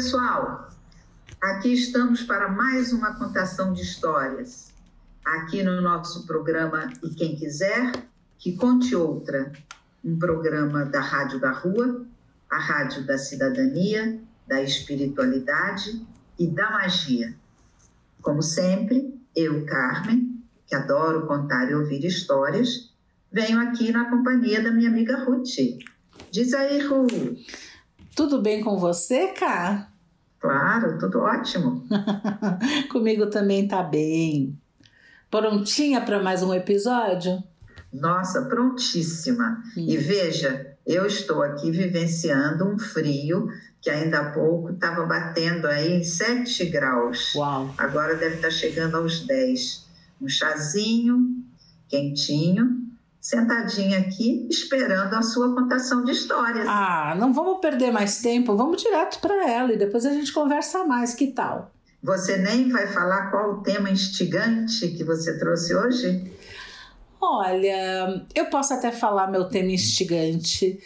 Pessoal! Aqui estamos para mais uma contação de histórias. Aqui no nosso programa E Quem Quiser, que conte outra um programa da Rádio da Rua, a Rádio da Cidadania, da Espiritualidade e da Magia. Como sempre, eu, Carmen, que adoro contar e ouvir histórias, venho aqui na companhia da minha amiga Ruth. Diz aí, Ruth. Tudo bem com você, Cá? Claro, tudo ótimo. Comigo também tá bem. Prontinha para mais um episódio? Nossa, prontíssima. Hum. E veja, eu estou aqui vivenciando um frio que ainda há pouco estava batendo aí em 7 graus. Uau. Agora deve estar chegando aos 10. Um chazinho quentinho, sentadinha aqui, esperando a sua contação de histórias. Ah, não vamos perder mais tempo, vamos direto para ela e depois a gente conversa mais, que tal? Você nem vai falar qual o tema instigante que você trouxe hoje? Olha, eu posso até falar meu tema instigante.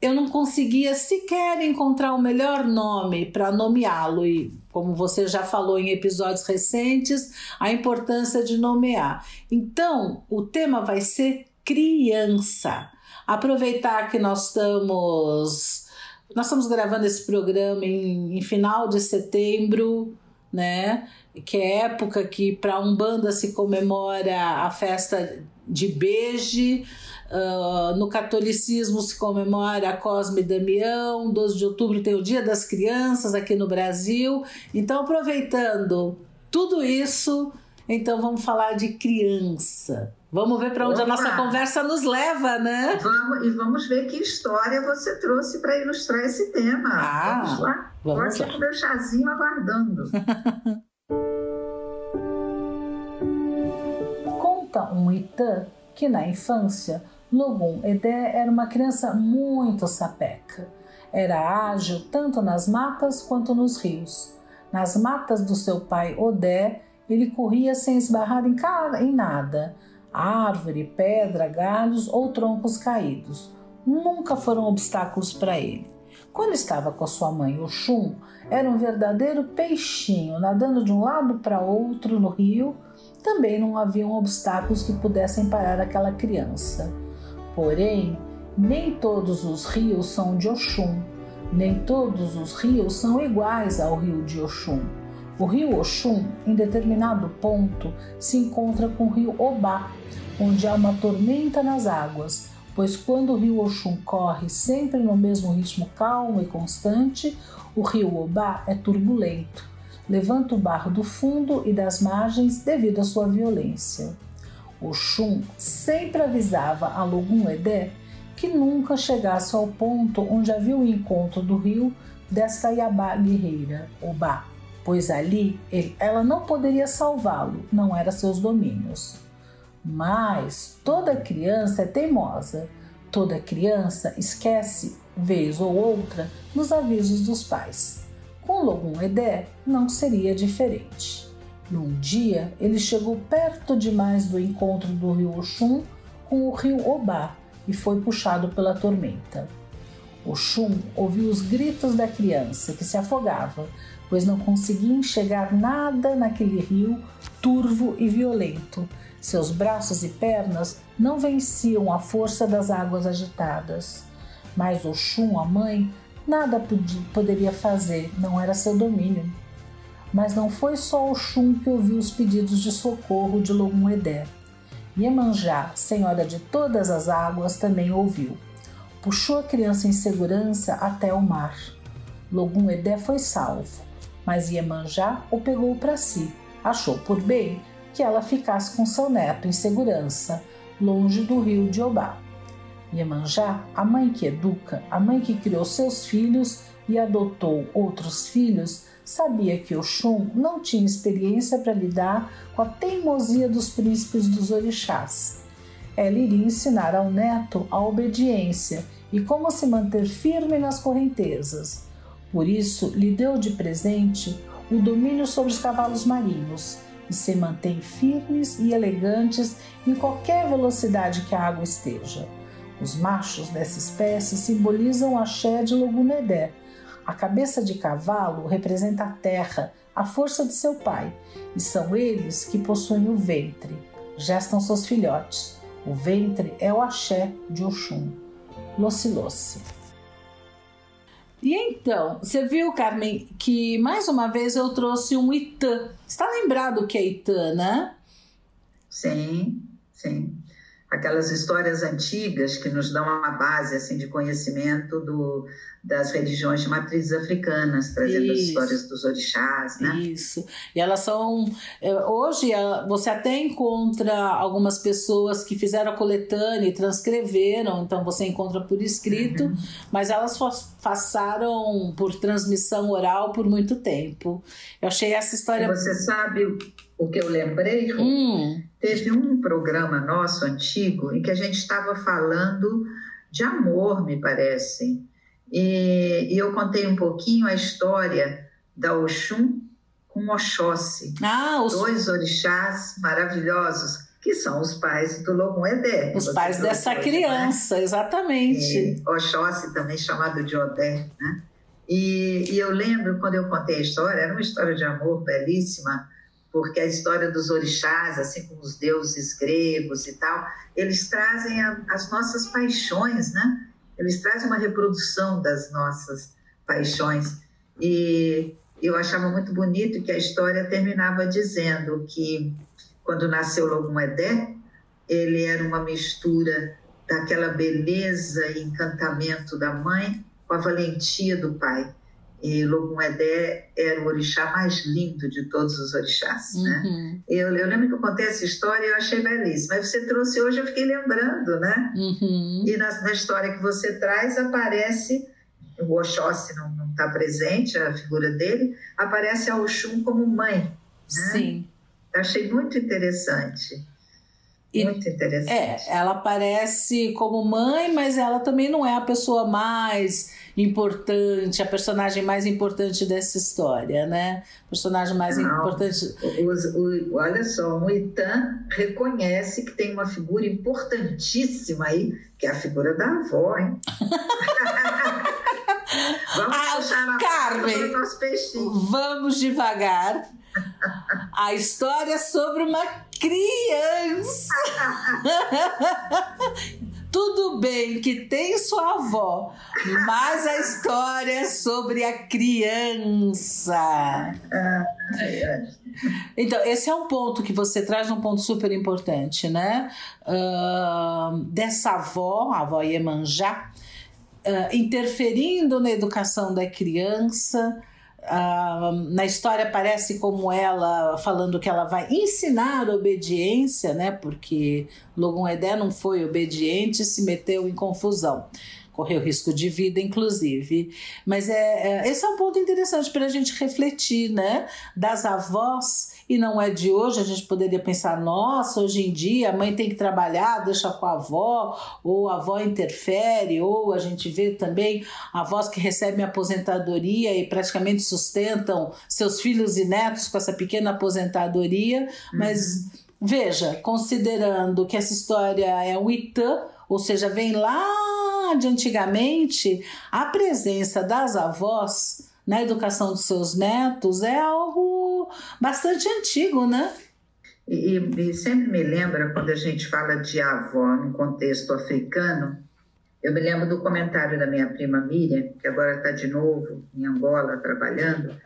Eu não conseguia sequer encontrar o melhor nome para nomeá-lo, e como você já falou em episódios recentes, a importância de nomear. Então, o tema vai ser criança. Aproveitar que nós estamos. Nós estamos gravando esse programa em, em final de setembro, né? que é época que para Umbanda se comemora a festa de Beje, uh, no catolicismo se comemora a Cosme e Damião, 12 de outubro tem o Dia das Crianças aqui no Brasil. Então, aproveitando tudo isso, então vamos falar de criança. Vamos ver para onde Opa. a nossa conversa nos leva, né? Vamos, e vamos ver que história você trouxe para ilustrar esse tema. Ah, vamos lá? Vamos Estou aqui com meu chazinho aguardando. Que na infância Logum Edé era uma criança muito sapeca. Era ágil tanto nas matas quanto nos rios. Nas matas do seu pai Odé, ele corria sem esbarrar em, em nada, árvore, pedra, galhos ou troncos caídos. Nunca foram obstáculos para ele. Quando estava com sua mãe Oxum, era um verdadeiro peixinho, nadando de um lado para outro no rio. Também não haviam obstáculos que pudessem parar aquela criança. Porém, nem todos os rios são de Oxum, nem todos os rios são iguais ao rio de Oxum. O rio Oxum, em determinado ponto, se encontra com o rio Obá, onde há uma tormenta nas águas, pois quando o rio Oxum corre sempre no mesmo ritmo calmo e constante, o rio Obá é turbulento, levanta o barro do fundo e das margens devido à sua violência. Oxum sempre avisava a Logum Edé que nunca chegasse ao ponto onde havia o encontro do rio desta Iabá guerreira, Obá, pois ali ele, ela não poderia salvá-lo, não era seus domínios. Mas toda criança é teimosa, toda criança esquece, vez ou outra, nos avisos dos pais. Com Logum Edé não seria diferente. E um dia ele chegou perto demais do encontro do rio Oxum com o rio Obá e foi puxado pela tormenta. Oxum ouviu os gritos da criança que se afogava, pois não conseguia enxergar nada naquele rio turvo e violento. Seus braços e pernas não venciam a força das águas agitadas. Mas Oxum, a mãe, nada podia, poderia fazer, não era seu domínio. Mas não foi só Oxum que ouviu os pedidos de socorro de Logum Edé. Iemanjá, senhora de todas as águas, também ouviu. Puxou a criança em segurança até o mar. Logum Edé foi salvo, mas Iemanjá o pegou para si. Achou por bem que ela ficasse com seu neto em segurança, longe do rio de Obá. Iemanjá, a mãe que educa, a mãe que criou seus filhos e adotou outros filhos, sabia que Oxum não tinha experiência para lidar com a teimosia dos príncipes dos orixás. Ela iria ensinar ao neto a obediência e como se manter firme nas correntezas. Por isso, lhe deu de presente o domínio sobre os cavalos marinhos e se mantém firmes e elegantes em qualquer velocidade que a água esteja. Os machos dessa espécie simbolizam o axé de Logunedé. A cabeça de cavalo representa a terra, a força de seu pai, e são eles que possuem o ventre, gestam seus filhotes. O ventre é o axé de Oxum. Lociloce. E então, você viu, Carmen, que mais uma vez eu trouxe um Itã. Está lembrado o que é Itã, né? Sim, sim aquelas histórias antigas que nos dão uma base assim de conhecimento do, das religiões de matrizes africanas, trazendo Isso. as histórias dos orixás, né? Isso. E elas são é, hoje você até encontra algumas pessoas que fizeram a coletânea e transcreveram, então você encontra por escrito, uhum. mas elas passaram por transmissão oral por muito tempo. Eu achei essa história. Você sabe o que eu lembrei? Hum. Teve um programa nosso antigo em que a gente estava falando de amor, me parece. E, e eu contei um pouquinho a história da Oxum com Oxóssi. Ah, os... Dois orixás maravilhosos, que são os pais do Logum Edé. Os pais dessa hoje, né? criança, né? exatamente. E Oxóssi, também chamado de Odé, né? E, e eu lembro, quando eu contei a história, era uma história de amor belíssima, porque a história dos orixás, assim como os deuses gregos e tal, eles trazem a, as nossas paixões, né? Eles trazem uma reprodução das nossas paixões. E eu achava muito bonito que a história terminava dizendo que quando nasceu Logum Edé, ele era uma mistura daquela beleza e encantamento da mãe com a valentia do pai. E Logum Edé era o orixá mais lindo de todos os orixás. Né? Uhum. Né? Eu, eu lembro que eu contei essa história e eu achei belíssima. Mas você trouxe hoje, eu fiquei lembrando, né? Uhum. E na, na, história que você traz aparece, o Oxóssi não está presente, a figura dele, aparece a Oxum como mãe. Né? Sim. Achei muito interessante. Muito interessante. É, ela aparece como mãe, mas ela também não é a pessoa mais importante, a personagem mais importante dessa história, né? Personagem mais não, importante. o, olha só, o Itan reconhece que tem uma figura importantíssima aí, que é a figura da avó, hein? vamos ah, Carmen, vamos devagar. A história sobre uma criança. Tudo bem que tem sua avó, mas a história é sobre a criança. Então, esse é um ponto que você traz, um ponto super importante, né? Uh, dessa avó, a avó Iemanjá, uh, interferindo na educação da criança, Na história aparece como ela falando que ela vai ensinar obediência, né? Porque Logun Edé não foi obediente e se meteu em confusão. Correu risco de vida, inclusive. Mas é, é esse é um ponto interessante para a gente refletir, né? Das avós e não é de hoje, a gente poderia pensar, nossa, hoje em dia a mãe tem que trabalhar, deixa com a avó, ou a avó interfere, ou a gente vê também avós que recebem aposentadoria e praticamente sustentam seus filhos e netos com essa pequena aposentadoria, uhum. mas veja, considerando que essa história é um Itã, ou seja, vem lá de antigamente, a presença das avós na educação dos seus netos é algo bastante antigo, né? E, e, sempre me lembra quando a gente fala de avó no contexto africano, eu me lembro do comentário da minha prima Miriam, que agora está de novo em Angola trabalhando,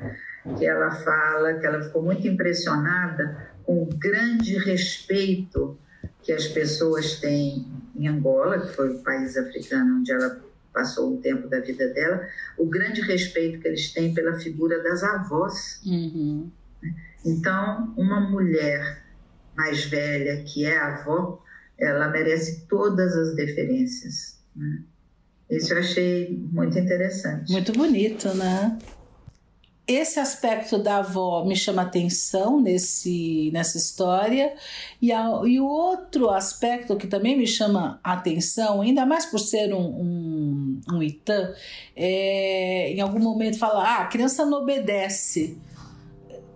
que ela fala que ela ficou muito impressionada com o grande respeito que as pessoas têm em Angola, que foi o país africano onde ela passou um tempo da vida dela, o grande respeito que eles têm pela figura das avós. Uhum. Então, uma mulher mais velha que é avó ela merece todas as deferências. Né? Isso eu achei muito interessante. Muito bonito, né? esse aspecto da avó me chama atenção nesse, nessa história, e, a, e o outro aspecto que também me chama atenção, ainda mais por ser um, um, um Itã, é em algum momento fala: ah, a criança não obedece.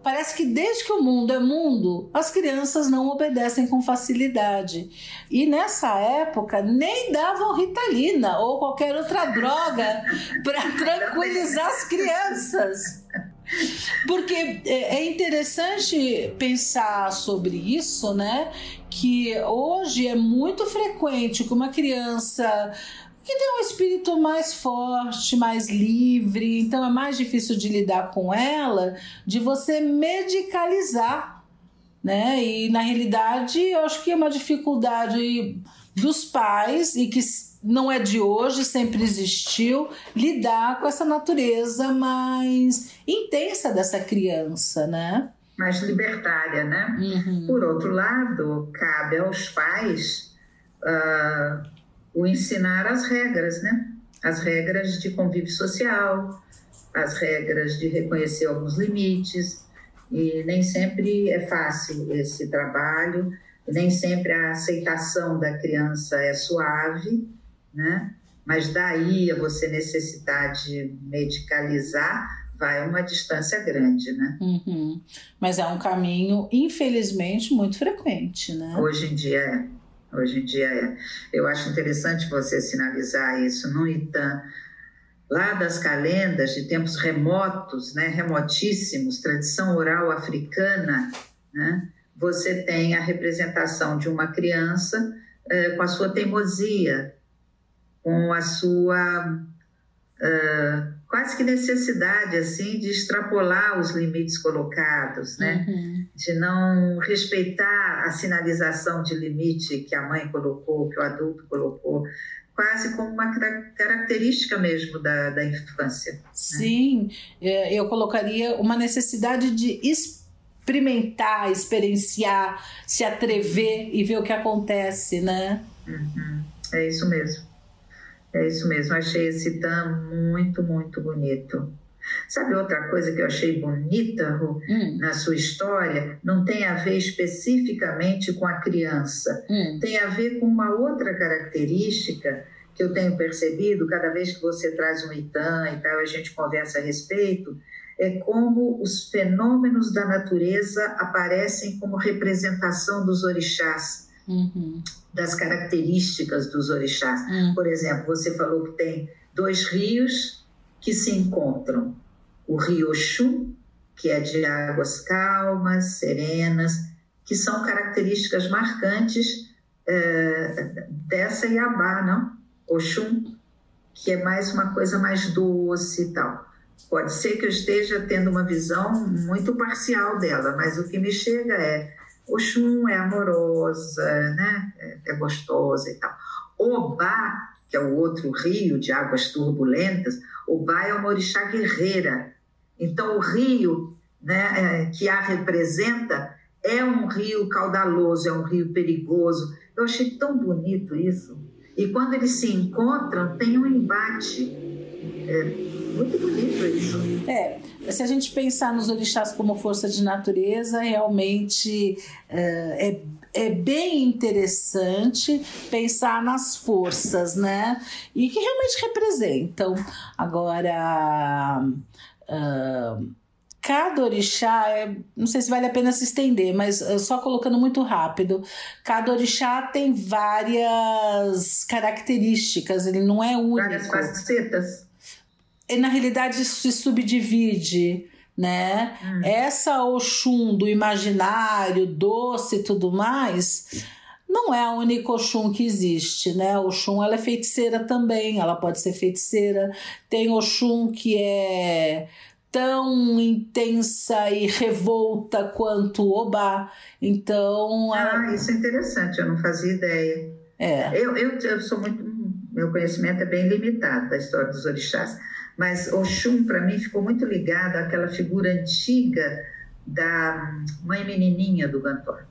Parece que desde que o mundo é mundo, as crianças não obedecem com facilidade. E nessa época nem davam ritalina ou qualquer outra droga para tranquilizar as crianças. Porque é, é interessante pensar sobre isso, né? Que hoje é muito frequente que uma criança que tem um espírito mais forte, mais livre, então é mais difícil de lidar com ela, de você medicalizar, né? E na realidade, eu acho que é uma dificuldade dos pais e que não é de hoje, sempre existiu, lidar com essa natureza mais intensa dessa criança, né? Mais libertária, né? Uhum. Por outro lado, cabe aos pais uh, o ensinar as regras, né? As regras de convívio social, as regras de reconhecer alguns limites, e nem sempre é fácil esse trabalho, nem sempre a aceitação da criança é suave, né? Mas daí a você necessitar de medicalizar vai uma distância grande, né? Uhum. Mas é um caminho, infelizmente, muito frequente, né? Hoje em dia é. Hoje em dia é. Eu acho interessante você sinalizar isso no ITAM. Lá das calendas de tempos remotos, né, remotíssimos, tradição oral africana, né, você tem a representação de uma criança eh, com a sua teimosia, com a sua uh, quase que necessidade assim de extrapolar os limites colocados, né? Uhum. De não respeitar a sinalização de limite que a mãe colocou, que o adulto colocou, quase como uma característica mesmo da, da infância. Né? Sim, né? eu colocaria uma necessidade de experimentar, experienciar, se atrever e ver o que acontece, né? Uhum. É isso mesmo. É isso mesmo, achei esse tam muito, muito bonito. Sabe outra coisa que eu achei bonita, Ru, hum. na sua história? Não tem a ver especificamente com a criança, hum. tem a ver com uma outra característica que eu tenho percebido cada vez que você traz um Itan e tal, a gente conversa a respeito, é como os fenômenos da natureza aparecem como representação dos orixás. Uhum das características dos orixás. Hum. Por exemplo, você falou que tem dois rios que se encontram. O rio Oxum, que é de águas calmas, serenas, que são características marcantes é, dessa Iabá, não? Oxum, que é mais uma coisa mais doce e tal. Pode ser que eu esteja tendo uma visão muito parcial dela, mas o que me chega é Oxum é amorosa, né? É, é gostosa e tal. Obá, que é o outro rio de águas turbulentas, Obá é uma orixá guerreira. Então, o rio né, é, que a representa é um rio caudaloso, é um rio perigoso. Eu achei tão bonito isso. E quando eles se encontram, tem um embate. É, muito bonito isso. É, se a gente pensar nos orixás como força de natureza, realmente é, é, é bem interessante pensar nas forças, né? E que realmente representam. Agora. Uh, cada orixá, é, não sei se vale a pena se estender, mas só colocando muito rápido, cada orixá tem várias características, ele não é único. Várias facetas na realidade se subdivide, né? Hum. Essa Oxum do imaginário, doce e tudo mais, não é a única Oxum que existe, né? Oxum ela é feiticeira também, ela pode ser feiticeira. Tem Oxum que é tão intensa e revolta quanto o Obá. Então. Ah, a... isso é interessante, eu não fazia ideia. É. Eu, eu, eu sou muito. Meu conhecimento é bem limitado da história dos orixás mas Oxum, para mim, ficou muito ligado àquela figura antiga da mãe menininha do Gantor.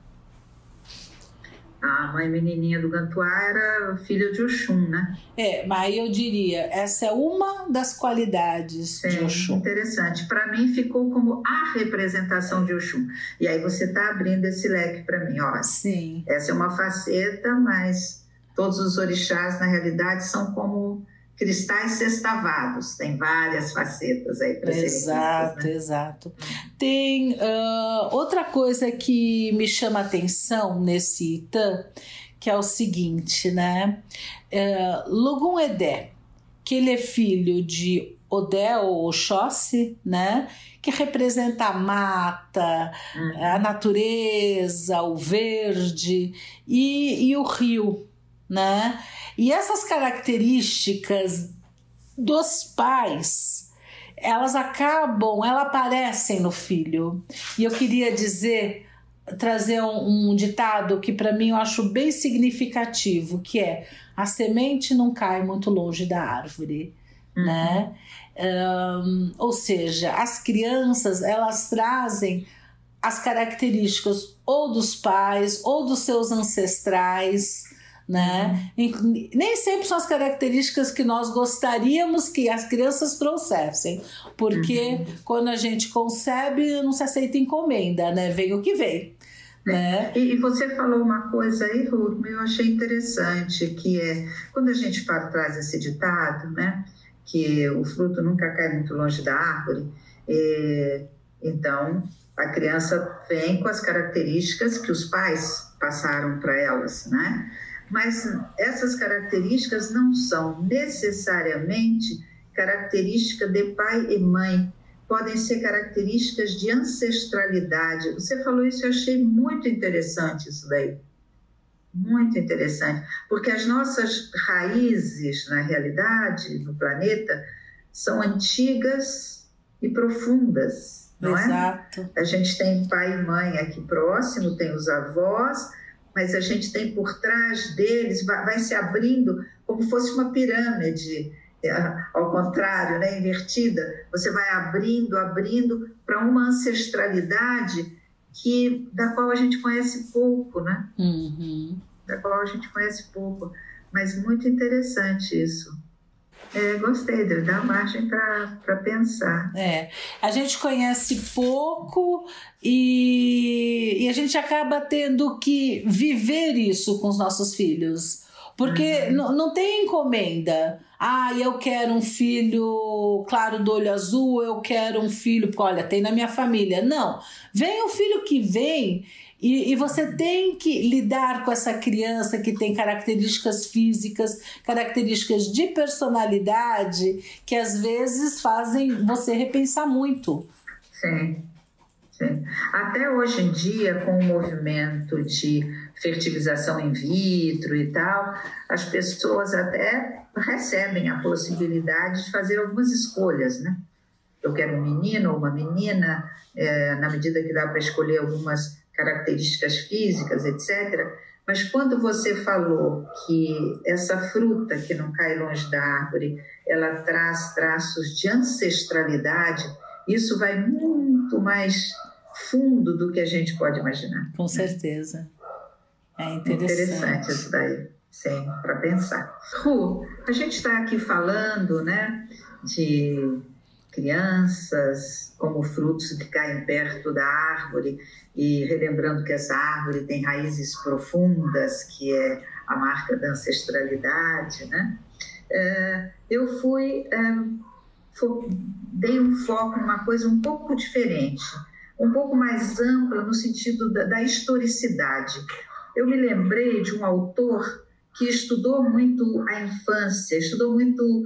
a mãe menininha do Gantuá era filha de Oxum, né? É, mas eu diria, essa é uma das qualidades Sim, de Oxum. Interessante. Para mim ficou como a representação de Oxum. E aí você está abrindo esse leque para mim, ó. Sim. Essa é uma faceta, mas todos os orixás na realidade são como cristais sextavados, tem várias facetas aí para serem Exato, né? exato. Tem uh, outra coisa que me chama atenção nesse Itã, que é o seguinte, né? Uh, Lugum Edé, que ele é filho de Odé ou Oxóssi, né? Que representa a mata, uhum. a natureza, o verde e, e o rio, né? E essas características dos pais, elas acabam, elas aparecem no filho. E eu queria dizer, trazer um, um ditado que para mim eu acho bem significativo, que é a semente não cai muito longe da árvore, uhum. né? Um, ou seja, as crianças elas trazem as características ou dos pais ou dos seus ancestrais, né? Nem sempre são as características que nós gostaríamos que as crianças trouxessem, porque uhum. quando a gente concebe, não se aceita encomenda, né? Vem o que vem. Né? E, e, você falou uma coisa aí, Ruth, eu achei interessante, que é quando a gente fala, traz esse ditado, né? Que o fruto nunca cai muito longe da árvore, é, então a criança vem com as características que os pais passaram para elas, né? Mas essas características não são necessariamente características de pai e mãe, podem ser características de ancestralidade. Você falou isso, eu achei muito interessante isso daí. Muito interessante, porque as nossas raízes, na realidade, no planeta, são antigas e profundas, não Exato. é? A gente tem pai e mãe aqui próximo, tem os avós, mas a gente tem por trás deles, vai, vai se abrindo como fosse uma pirâmide, é, ao contrário, né, invertida. Você vai abrindo, abrindo para uma ancestralidade que da qual a gente conhece pouco, né? Uhum. Da qual a gente conhece pouco, mas muito interessante isso. É, gostei, dá margem para pensar. É, a gente conhece pouco e, e, a gente acaba tendo que viver isso com os nossos filhos. Porque uhum. não tem encomenda. Ah, eu quero um filho claro do olho azul, eu quero um filho. Olha, tem na minha família. Não. Vem o filho que vem e, e, você tem que lidar com essa criança que tem características físicas, características de personalidade, que às vezes fazem você repensar muito. Sim. Sim. Até hoje em dia, com o movimento de fertilização in vitro e tal, as pessoas até recebem a possibilidade de fazer algumas escolhas, né? Eu quero um menino ou uma menina, é, na medida que dá para escolher algumas características físicas, etc. Mas quando você falou que essa fruta que não cai longe da árvore, ela traz traços de ancestralidade, isso vai muito mais fundo do que a gente pode imaginar. Com certeza. É interessante. Interessante isso daí, sim, para pensar. Ru, a gente está aqui falando, né, de crianças como frutos que caem perto da árvore e relembrando que essa árvore tem raízes profundas, que é a marca da ancestralidade, né? É, eu fui, é, dei um foco numa coisa um pouco diferente, um pouco mais ampla no sentido da, da historicidade. Eu me lembrei de um autor que estudou muito a infância, estudou muito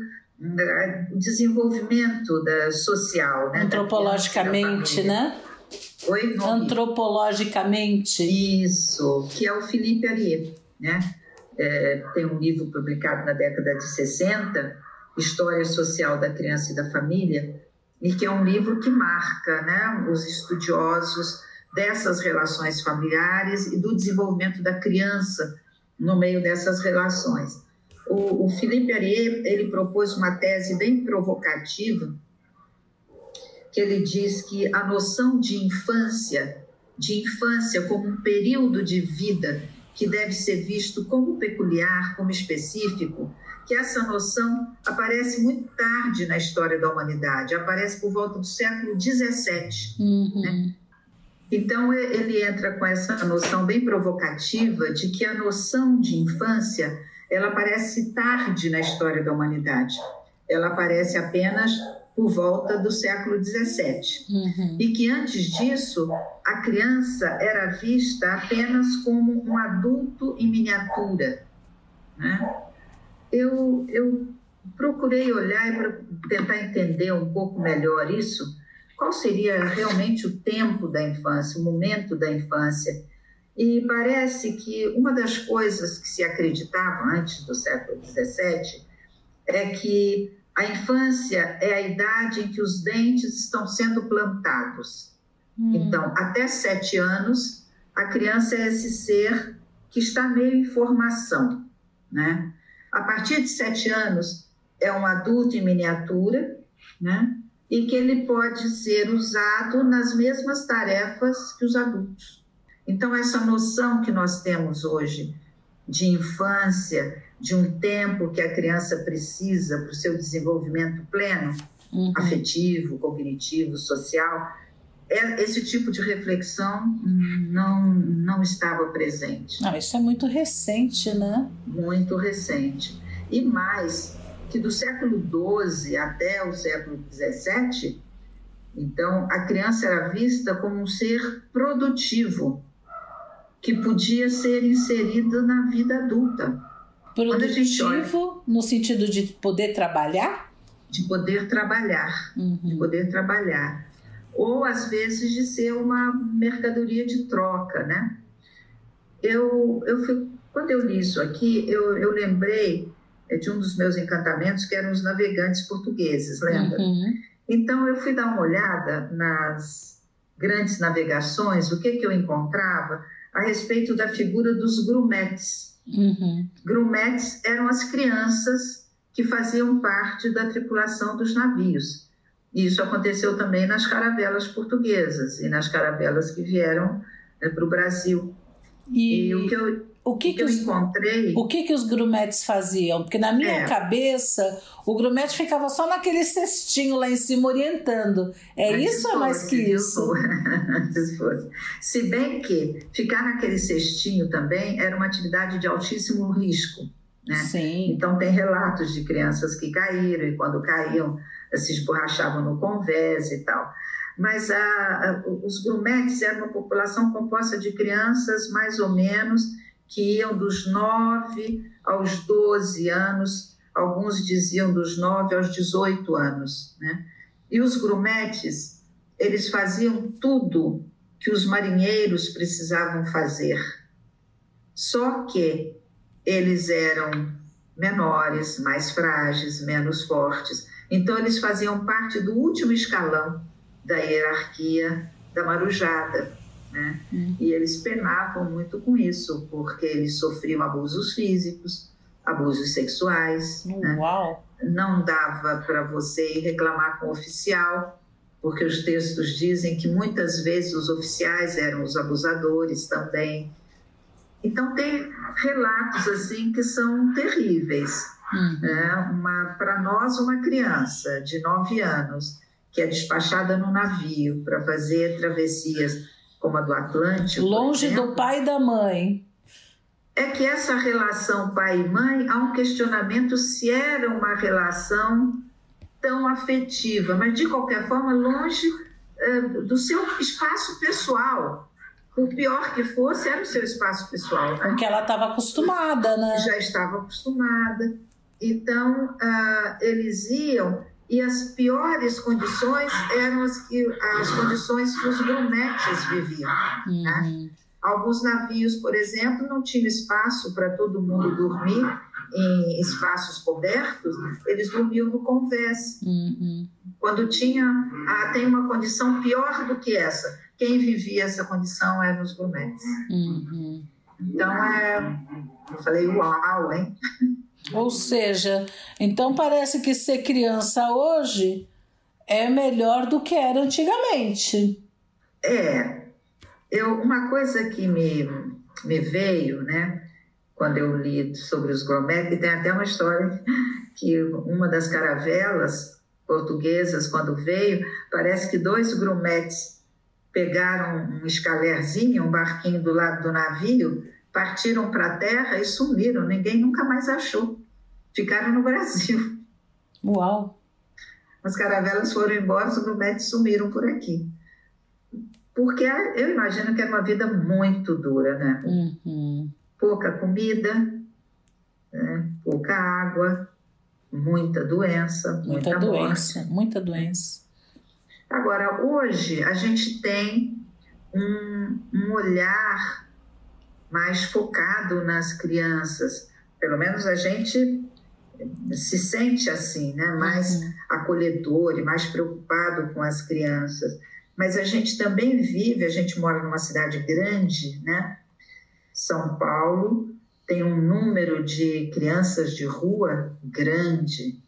desenvolvimento da social, né? Antropologicamente, né? Oi? Antropologicamente. Isso, que é o Felipe Arier, né? É, tem um livro publicado na década de 60, História Social da Criança e da Família, e que é um livro que marca né, os estudiosos dessas relações familiares e do desenvolvimento da criança no meio dessas relações. O, o Felipe Arier, ele propôs uma tese bem provocativa, que ele diz que a noção de infância, de infância como um período de vida que deve ser visto como peculiar, como específico, que essa noção aparece muito tarde na história da humanidade, aparece por volta do século XVII. Uhum. Né? Então, ele entra com essa noção bem provocativa de que a noção de infância ela aparece tarde na história da humanidade. Ela aparece apenas por volta do século XVII. Uhum. E que antes disso, a criança era vista apenas como um adulto em miniatura. Né? Eu, eu procurei olhar para tentar entender um pouco melhor isso. Qual seria realmente o tempo da infância, o momento da infância? E parece que uma das coisas que se acreditava antes do século XVII é que a infância é a idade em que os dentes estão sendo plantados. Hum. Então, até sete anos, a criança é esse ser que está meio em formação, né? A partir de sete anos, é um adulto em miniatura, né? E que ele pode ser usado nas mesmas tarefas que os adultos. Então, essa noção que nós temos hoje de infância, de um tempo que a criança precisa para o seu desenvolvimento pleno, uhum. afetivo, cognitivo, social, é, esse tipo de reflexão não, não estava presente. Não, isso é muito recente, né? Muito recente. E mais, que do século XII até o século XVII, então, a criança era vista como um ser produtivo, que podia ser inserido na vida adulta. Produtivo no sentido de poder trabalhar? De poder trabalhar, uhum. de poder trabalhar. Ou às vezes de ser uma mercadoria de troca, né? Eu, eu fui, quando eu li isso aqui, eu, eu lembrei é, de um dos meus encantamentos, que eram os navegantes portugueses, lembra? Uhum. Então eu fui dar uma olhada nas grandes navegações, o que, que eu encontrava a respeito da figura dos grumetes Uhum. Grumetes eram as crianças que faziam parte da tripulação dos navios. Isso aconteceu também nas caravelas portuguesas e nas caravelas que vieram né, para o Brasil. E, e o que eu o que, que, que os, encontrei. O que, que os grumetes faziam? Porque na minha é. cabeça, o grumete ficava só naquele cestinho lá em cima orientando. É isso ou é mais que isso? Fosse. Se bem que ficar naquele cestinho também era uma atividade de altíssimo risco. Né? Sim. Então, tem relatos de crianças que caíram e, quando caíam, se esborrachavam no convés e tal mas a, a, os grumetes eram uma população composta de crianças mais ou menos que iam dos 9 aos 12 anos, alguns diziam dos 9 aos 18 anos. Né? E os grumetes, eles faziam tudo que os marinheiros precisavam fazer, só que eles eram menores, mais frágeis, menos fortes. Então, eles faziam parte do último escalão da hierarquia da marujada. Né? Hum. E eles penavam muito com isso, porque eles sofriam abusos físicos, abusos sexuais. Hum, né? Uau! Não dava para você ir reclamar com o oficial, porque os textos dizem que muitas vezes os oficiais eram os abusadores também. Então tem relatos assim que são terríveis. Uhum. Né? Para nós, uma criança de nove anos que é despachada no navio para fazer travessias como a do Atlântico. Longe do pai e da mãe. É que essa relação pai e mãe, há um questionamento se era uma relação tão afetiva, mas de qualquer forma, longe uh, do seu espaço pessoal. Por pior que fosse, era o seu espaço pessoal. Né? Porque ela estava acostumada, né? Já estava acostumada. Então, uh, eles iam e as piores condições eram as, que, as condições que os grumetes viviam. Né? Uhum. Né? Alguns navios, por exemplo, não tinham espaço para todo mundo dormir em espaços cobertos, eles dormiam no convés. Uhum. Quando tinha, ah, tem uma condição pior do que essa, quem vivia essa condição eram os grumetes. Uhum. Então, é, eu falei, uau, hein? Ou seja, então parece que ser criança hoje é melhor do que era antigamente. É. Eu, uma coisa que me, me veio, né? Quando eu li sobre os grometes, e tem até uma história que uma das caravelas portuguesas, quando veio, parece que dois grumetes pegaram um escalerzinho, um barquinho do lado do navio, partiram para a terra e sumiram. Ninguém nunca mais achou. Ficaram no Brasil. Uau! As caravelas foram embora, os grumetes sumiram por aqui. Porque eu imagino que era uma vida muito dura, né? Uhum. Pouca comida, né? pouca água, muita doença, muita, muita doença, morte. muita doença. Agora, hoje a gente tem um, um olhar mais focado nas crianças. Pelo menos a gente se sente assim, né? mais uhum. acolhedor e mais preocupado com as crianças. Mas a gente também vive, a gente mora numa cidade grande, né? São Paulo, tem um número de crianças de rua grande,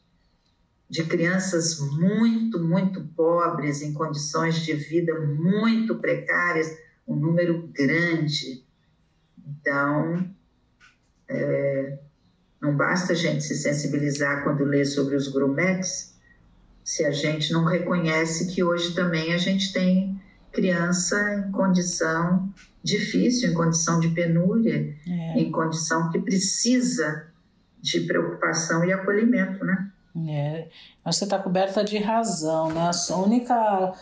de crianças muito, muito pobres, em condições de vida muito precárias, um número grande. Então, é, não basta a gente se sensibilizar quando lê sobre os grumetes, se a gente não reconhece que hoje também a gente tem criança em condição difícil, em condição de penúria, é. em condição que precisa de preocupação e acolhimento, né? É, você está coberta de razão, né? A única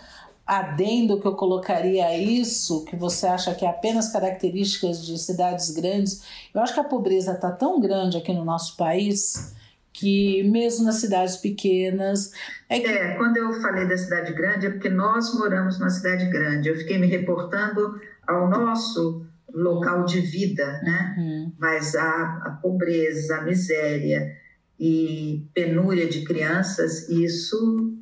adendo que eu colocaria a isso, que você acha que é apenas características de cidades grandes, eu acho que a pobreza está tão grande aqui no nosso país que mesmo nas cidades pequenas. É, que... é, quando eu falei da cidade grande, é porque nós moramos numa cidade grande. Eu fiquei me reportando ao nosso local de vida, né? Uhum. Mas a, a pobreza, a miséria e penúria de crianças, isso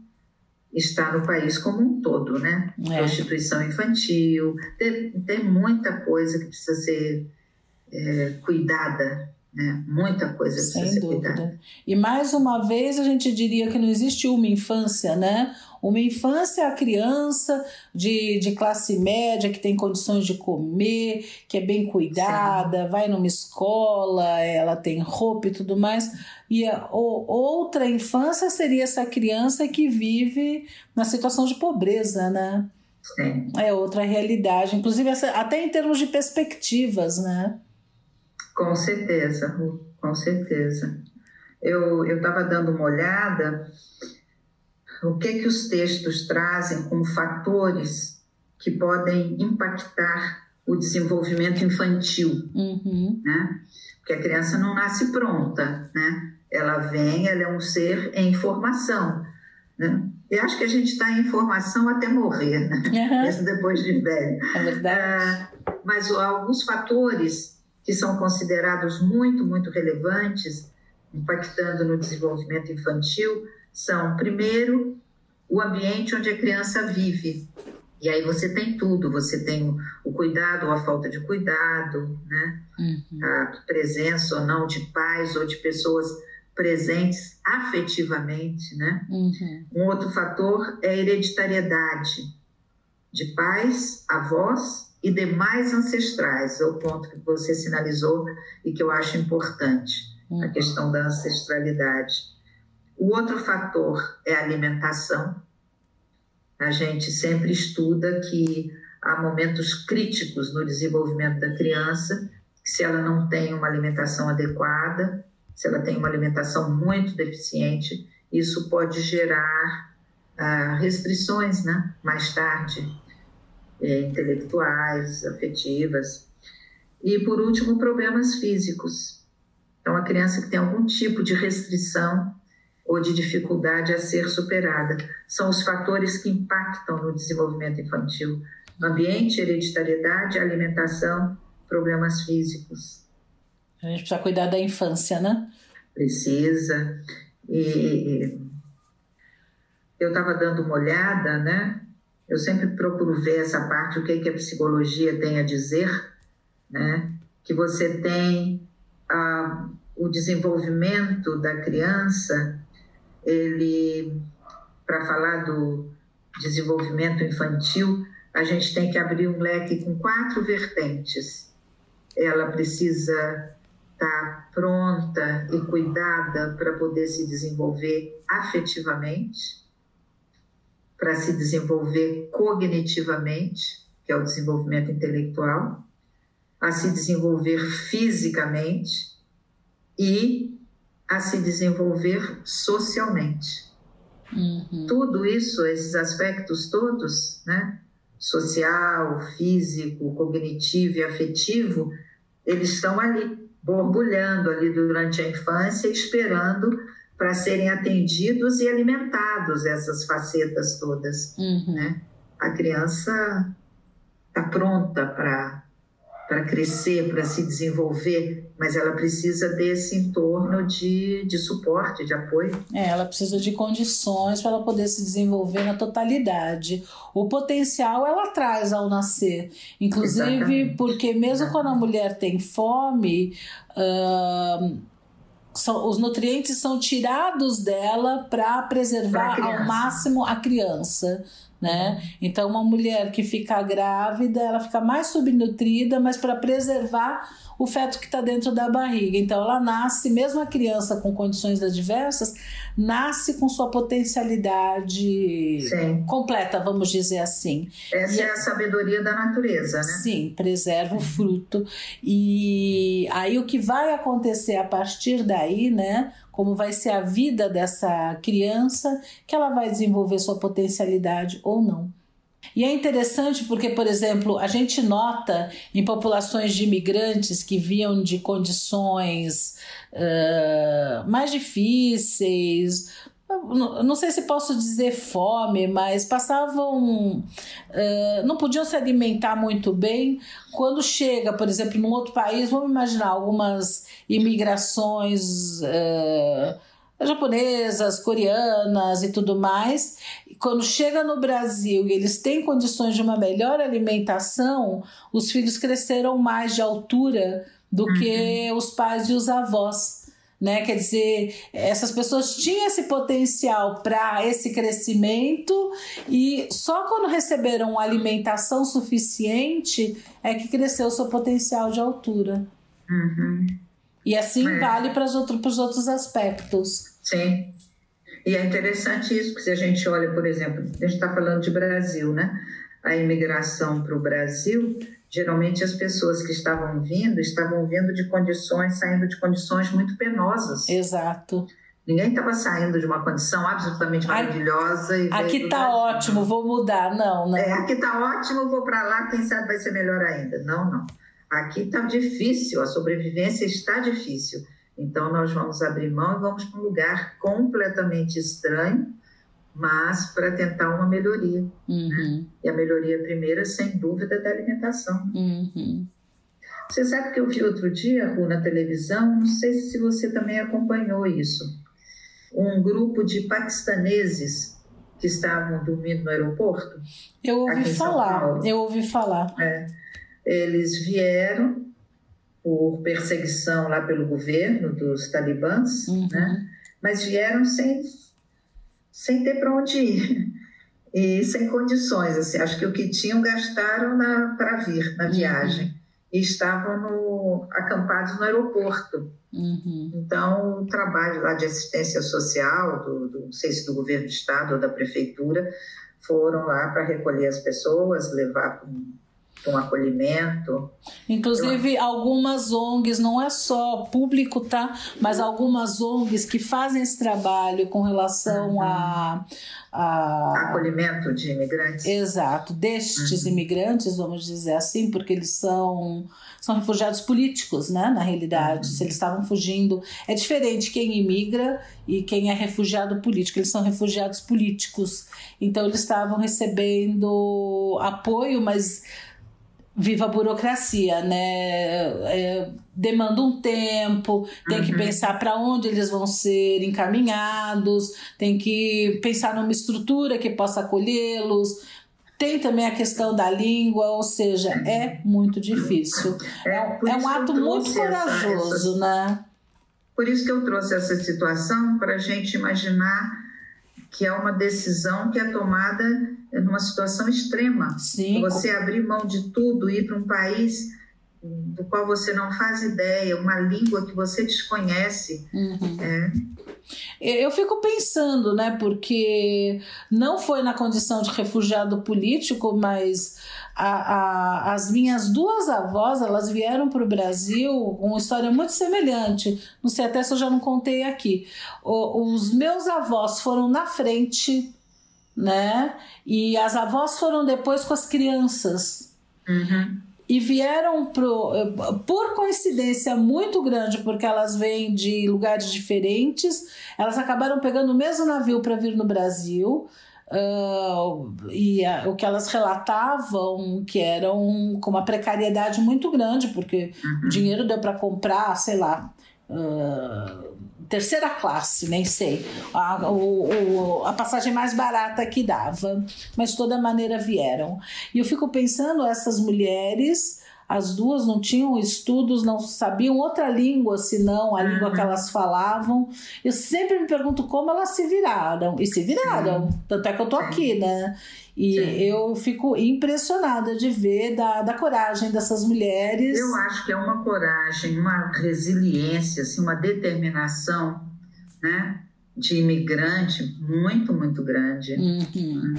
está no país como um todo, né? É. Prostituição infantil, tem, tem muita coisa que precisa ser é, cuidada né? Muita coisa Sem precisa ser dúvida. Cuidada. E mais uma vez a gente diria que não existe uma infância, né? Uma infância é a criança de, de classe média que tem condições de comer, que é bem cuidada, Sim. vai numa escola, ela tem roupa e tudo mais. E a, ou, outra infância seria essa criança que vive na situação de pobreza, né? Sim. É outra realidade, inclusive até em termos de perspectivas, né? Com certeza, com certeza. Eu estava dando uma olhada o que que os textos trazem como fatores que podem impactar o desenvolvimento infantil, uhum. né? Porque a criança não nasce pronta, né? Ela vem, ela é um ser em formação, né? E acho que a gente está em formação até morrer, né? Uhum. Mesmo depois de velho. É verdade. Ah, mas alguns fatores que são considerados muito, muito relevantes, impactando no desenvolvimento infantil, são, primeiro, o ambiente onde a criança vive. E aí você tem tudo, você tem o cuidado ou a falta de cuidado, né? Uhum. A presença ou não de pais ou de pessoas presentes afetivamente, né? Uhum. Um outro fator é a hereditariedade de pais, avós e demais ancestrais, é o ponto que você sinalizou e que eu acho importante, uhum. a questão da ancestralidade. O outro fator é a alimentação. A gente sempre estuda que há momentos críticos no desenvolvimento da criança, se ela não tem uma alimentação adequada, se ela tem uma alimentação muito deficiente, isso pode gerar ah, restrições né, mais tarde é, intelectuais, afetivas. E, por último, problemas físicos. Então, a criança que tem algum tipo de restrição ou de dificuldade a ser superada são os fatores que impactam no desenvolvimento infantil: ambiente, hereditariedade, alimentação, problemas físicos. A gente precisa cuidar da infância, né? Precisa. E eu estava dando uma olhada, né? Eu sempre procuro ver essa parte, o que, que a psicologia tem a dizer, né? Que você tem ah, o desenvolvimento da criança, ele, para falar do desenvolvimento infantil, a gente tem que abrir um leque com quatro vertentes. ela precisa estar pronta e cuidada para poder se desenvolver afetivamente, para se desenvolver cognitivamente, que é o desenvolvimento intelectual, a se desenvolver fisicamente e a se desenvolver socialmente. Uhum. Tudo isso, esses aspectos todos, né, social, físico, cognitivo e afetivo, eles estão ali, borbulhando ali durante a infância, esperando para serem atendidos e alimentados essas facetas todas, uhum. né? A criança está pronta para para crescer, para se desenvolver, mas ela precisa desse entorno de, de suporte, de apoio. É, ela precisa de condições para ela poder se desenvolver na totalidade. O potencial ela traz ao nascer, inclusive Exatamente. porque mesmo quando a mulher tem fome, são, os nutrientes são tirados dela para preservar ao máximo a criança né? Então, uma mulher que fica grávida, ela fica mais subnutrida, mas para preservar o feto que está dentro da barriga. Então, ela nasce, mesmo a criança com condições adversas, nasce com sua potencialidade Sim. completa, vamos dizer assim. Essa e, é a sabedoria da natureza, né? Sim, preserva o fruto. E aí o que vai acontecer a partir daí, né? Como vai ser a vida dessa criança, que ela vai desenvolver sua potencialidade ou não. E é interessante porque, por exemplo, a gente nota em populações de imigrantes que vinham de condições uh, mais difíceis, não sei se posso dizer fome, mas passavam. Uh, não podiam se alimentar muito bem. Quando chega, por exemplo, num outro país, vamos imaginar algumas imigrações uh, japonesas, coreanas e tudo mais. Quando chega no Brasil e eles têm condições de uma melhor alimentação, os filhos cresceram mais de altura do uhum. que os pais e os avós né? Quer dizer, essas pessoas tinham esse potencial para esse crescimento e só quando receberam alimentação suficiente é que cresceu o seu potencial de altura. Uhum. E assim é. vale para os outros, outros aspectos. Sim. E é interessante isso, porque se a gente olha, por exemplo, a gente está falando de Brasil, né? A imigração para o Brasil Geralmente as pessoas que estavam vindo estavam vindo de condições, saindo de condições muito penosas. Exato. Ninguém estava saindo de uma condição absolutamente maravilhosa. E aqui está ótimo, vou mudar. Não, não. É, aqui está ótimo, vou para lá, quem sabe vai ser melhor ainda. Não, não. Aqui está difícil, a sobrevivência está difícil. Então nós vamos abrir mão e vamos para um lugar completamente estranho, mas para tentar uma melhoria. Né? Uhum. Né? E a melhoria primeira, sem dúvida, é da alimentação. Uhum. Você sabe que eu vi outro dia, Ru, na televisão, não sei se você também acompanhou isso, um grupo de paquistaneses que estavam dormindo no aeroporto. Eu ouvi falar, eu ouvi falar. É, eles vieram por perseguição lá pelo governo dos talibãs, uhum. né? mas vieram sem sem ter para onde ir e sem condições. Assim, acho que o que tinham gastaram para vir na uhum. viagem e estavam no, acampados no aeroporto. Uhum. Então, o trabalho lá de assistência social, do, do, não sei se do governo do estado ou da prefeitura, foram lá para recolher as pessoas, levar para um um acolhimento. Inclusive, Eu... algumas ONGs, não é só público, tá? Mas algumas ONGs que fazem esse trabalho com relação uhum. a, a. Acolhimento de imigrantes. Exato, destes uhum. imigrantes, vamos dizer assim, porque eles são são refugiados políticos, né? Na realidade, uhum. se eles estavam fugindo, é diferente quem imigra e quem é refugiado político. Eles são refugiados políticos, então eles estavam recebendo apoio, mas viva a burocracia, né? É, demanda um tempo, tem uhum. que pensar para onde eles vão ser encaminhados, tem que pensar numa estrutura que possa acolhê-los. Tem também a questão da língua, ou seja, é muito difícil. É, é, é um ato muito corajoso, essa, né? Por isso que eu trouxe essa situação para a gente imaginar que é uma decisão que é tomada numa situação extrema. Sim. Você abrir mão de tudo, ir para um país do qual você não faz ideia, uma língua que você desconhece. Uhum. É. Eu fico pensando, né, porque não foi na condição de refugiado político, mas a, a, as minhas duas avós, elas vieram para o Brasil com uma história muito semelhante. Não sei até se eu já não contei aqui. O, os meus avós foram na frente, né, e as avós foram depois com as crianças. Uhum e vieram pro, por coincidência muito grande, porque elas vêm de lugares diferentes, elas acabaram pegando o mesmo navio para vir no Brasil. Uh, e a, o que elas relatavam que eram com uma precariedade muito grande, porque uhum. o dinheiro deu para comprar, sei lá, uh, terceira classe, nem sei, a, o, o, a passagem mais barata que dava, mas de toda maneira vieram. E eu fico pensando, essas mulheres, as duas não tinham estudos, não sabiam outra língua senão a uhum. língua que elas falavam. Eu sempre me pergunto como elas se viraram, e se viraram, tanto é que eu tô aqui, né? E Sim. eu fico impressionada de ver da, da coragem dessas mulheres. Eu acho que é uma coragem, uma resiliência, assim, uma determinação, né? De imigrante muito, muito grande. Uhum.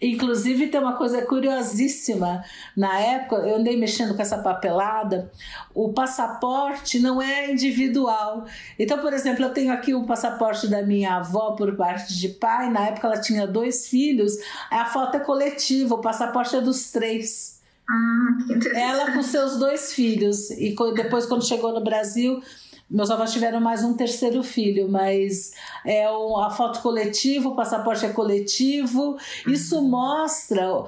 Inclusive, tem uma coisa curiosíssima. Na época, eu andei mexendo com essa papelada, o passaporte não é individual. Então, por exemplo, eu tenho aqui o passaporte da minha avó por parte de pai. Na época, ela tinha dois filhos. A foto é coletiva, o passaporte é dos três. Ah, ela com seus dois filhos. E depois, quando chegou no Brasil, meus avós tiveram mais um terceiro filho, mas é um, a foto coletiva, o passaporte é coletivo. Isso uhum. mostra.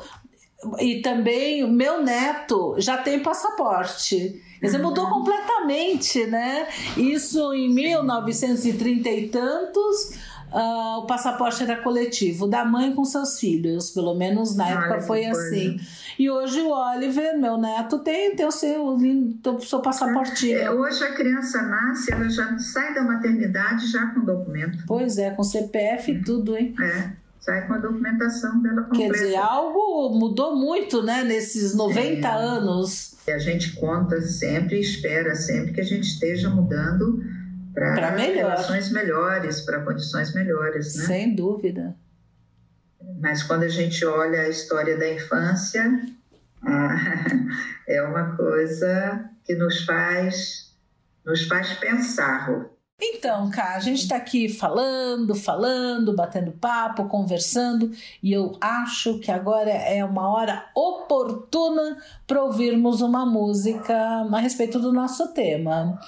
E também o meu neto já tem passaporte. Quer dizer, mudou uhum. completamente, né? Isso em 1930 e tantos uh, o passaporte era coletivo, da mãe com seus filhos, pelo menos na época foi assim. E hoje o Oliver, meu neto, tem, tem o seu, o seu passaportinho. É, hoje a criança nasce, ela já sai da maternidade já com documento. Pois é, com CPF e tudo, hein? É sai com a documentação dela completa. Quer dizer, algo mudou muito, né, nesses 90 é. anos. E a gente conta sempre, espera sempre que a gente esteja mudando para melhor. relações melhores, para condições melhores. Né? Sem dúvida. Mas quando a gente olha a história da infância, é uma coisa que nos faz, nos faz pensar. Então, cá, a gente está aqui falando, falando, batendo papo, conversando, e eu acho que agora é uma hora oportuna para ouvirmos uma música a respeito do nosso tema.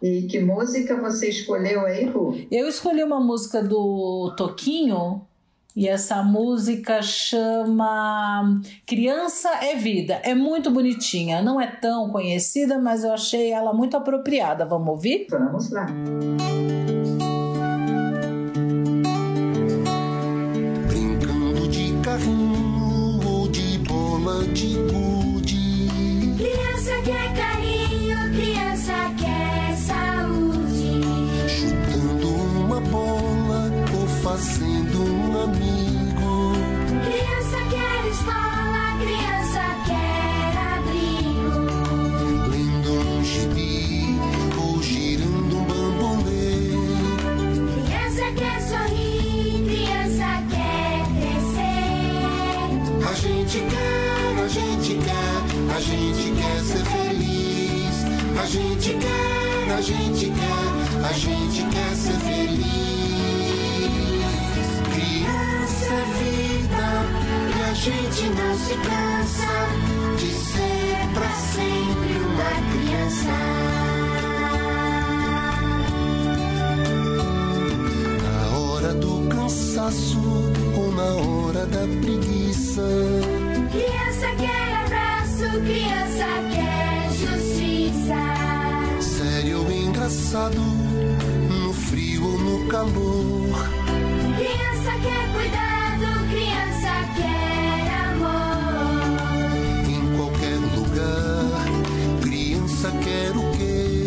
E que música você escolheu aí, Ru? Eu escolhi uma música do Toquinho, e essa música chama Criança é Vida. É muito bonitinha, não é tão conhecida, mas eu achei ela muito apropriada. Vamos ouvir? Vamos lá. A gente quer, a gente quer, a gente quer ser feliz é vida e a gente não se cansa de ser pra sempre uma criança. Na hora do cansaço ou na hora da preguiça. Criança quer abraço, criança Engraçado, no frio ou no calor. Criança quer cuidar quer amor. Em qualquer lugar, criança quer o quê?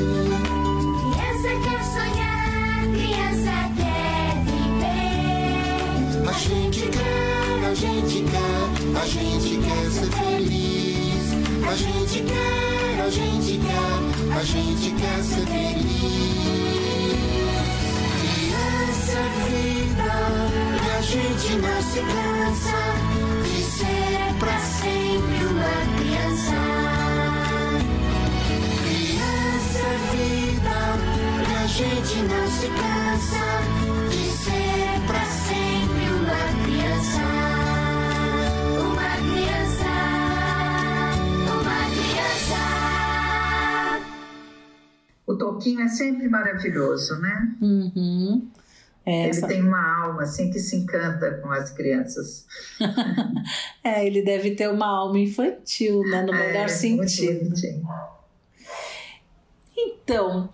Criança quer sonhar, criança quer viver. A gente quer, a gente quer, a gente quer ser feliz. A gente quer, a gente a gente quer ser feliz. Criança é vida e a gente não se cansa de ser pra sempre uma criança. Criança é vida e a gente não se cansa Toquinho é sempre maravilhoso, né? Uhum. É, Ele tem uma alma assim que se encanta com as crianças. é, ele deve ter uma alma infantil, né? No melhor É, sentido. Então,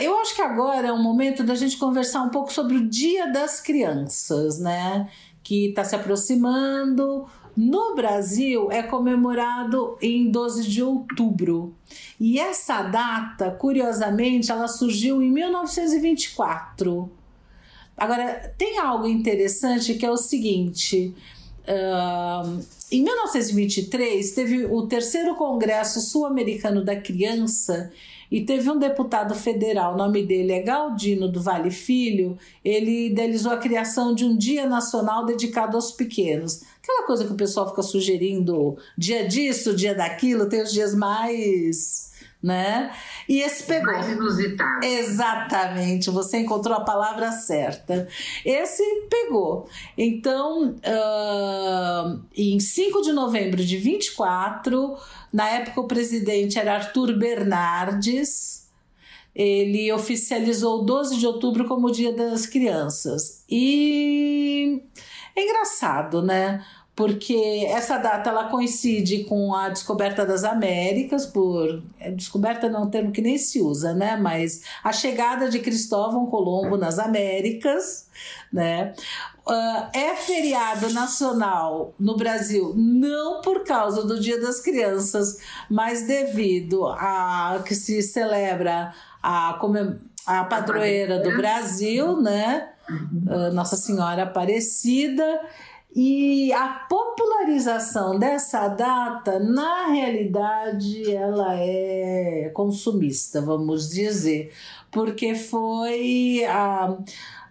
eu acho que agora é o momento da gente conversar um pouco sobre o Dia das Crianças, né? Que está se aproximando. No Brasil é comemorado em 12 de outubro. E essa data, curiosamente, ela surgiu em 1924. Agora, tem algo interessante que é o seguinte: ahn, em 1923 teve o terceiro Congresso Sul-Americano da Criança e teve um deputado federal, o nome dele é Galdino do Vale Filho, ele idealizou a criação de um Dia Nacional dedicado aos pequenos. Aquela coisa que o pessoal fica sugerindo, dia disso, dia daquilo, tem os dias mais. Né? E esse pegou. Mais inusitado. Exatamente, você encontrou a palavra certa. Esse pegou. Então, ah, em 5 de novembro de 24, na época o presidente era Arthur Bernardes, ele oficializou o 12 de outubro como o Dia das Crianças. E é engraçado, né? Porque essa data ela coincide com a descoberta das Américas, por é, descoberta não é um termo que nem se usa, né? Mas a chegada de Cristóvão Colombo nas Américas, né? Ah, é feriado nacional no Brasil não por causa do Dia das Crianças, mas devido a que se celebra a, a padroeira do Brasil, né? Ah, Nossa Senhora Aparecida. E a popularização dessa data, na realidade, ela é consumista, vamos dizer, porque foi a.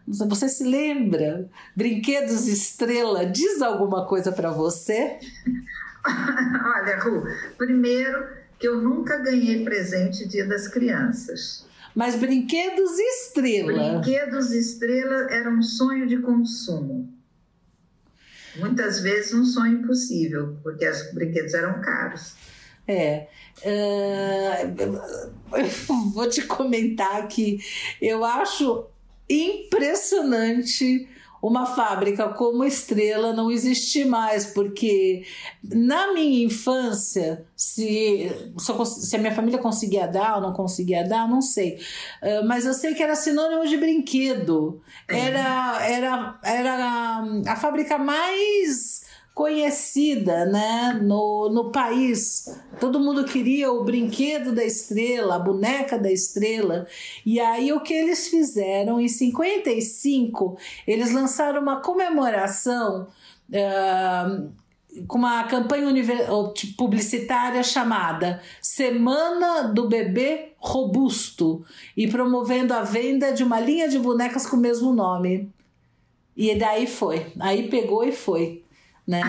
Você se lembra? Brinquedos Estrela diz alguma coisa para você? Olha, Ru, primeiro que eu nunca ganhei presente Dia das Crianças. Mas Brinquedos Estrela. Brinquedos estrela era um sonho de consumo. Muitas vezes um sonho impossível, porque os brinquedos eram caros. É. eu vou te comentar que eu acho impressionante uma fábrica como Estrela não existir mais, porque na minha infância, se, se, a minha família conseguia dar ou não conseguia dar, não sei. Eh, mas eu sei que era sinônimo de brinquedo. Era, era, era a fábrica mais conhecida né, no, no país. Todo mundo queria o brinquedo da estrela, a boneca da estrela. E aí o que eles fizeram em 55, eles lançaram uma comemoração ah, com uma campanha tipo, publicitária chamada Semana do Bebê Robusto e promovendo a venda de uma linha de bonecas com o mesmo nome. E daí foi. Aí pegou e foi. Né?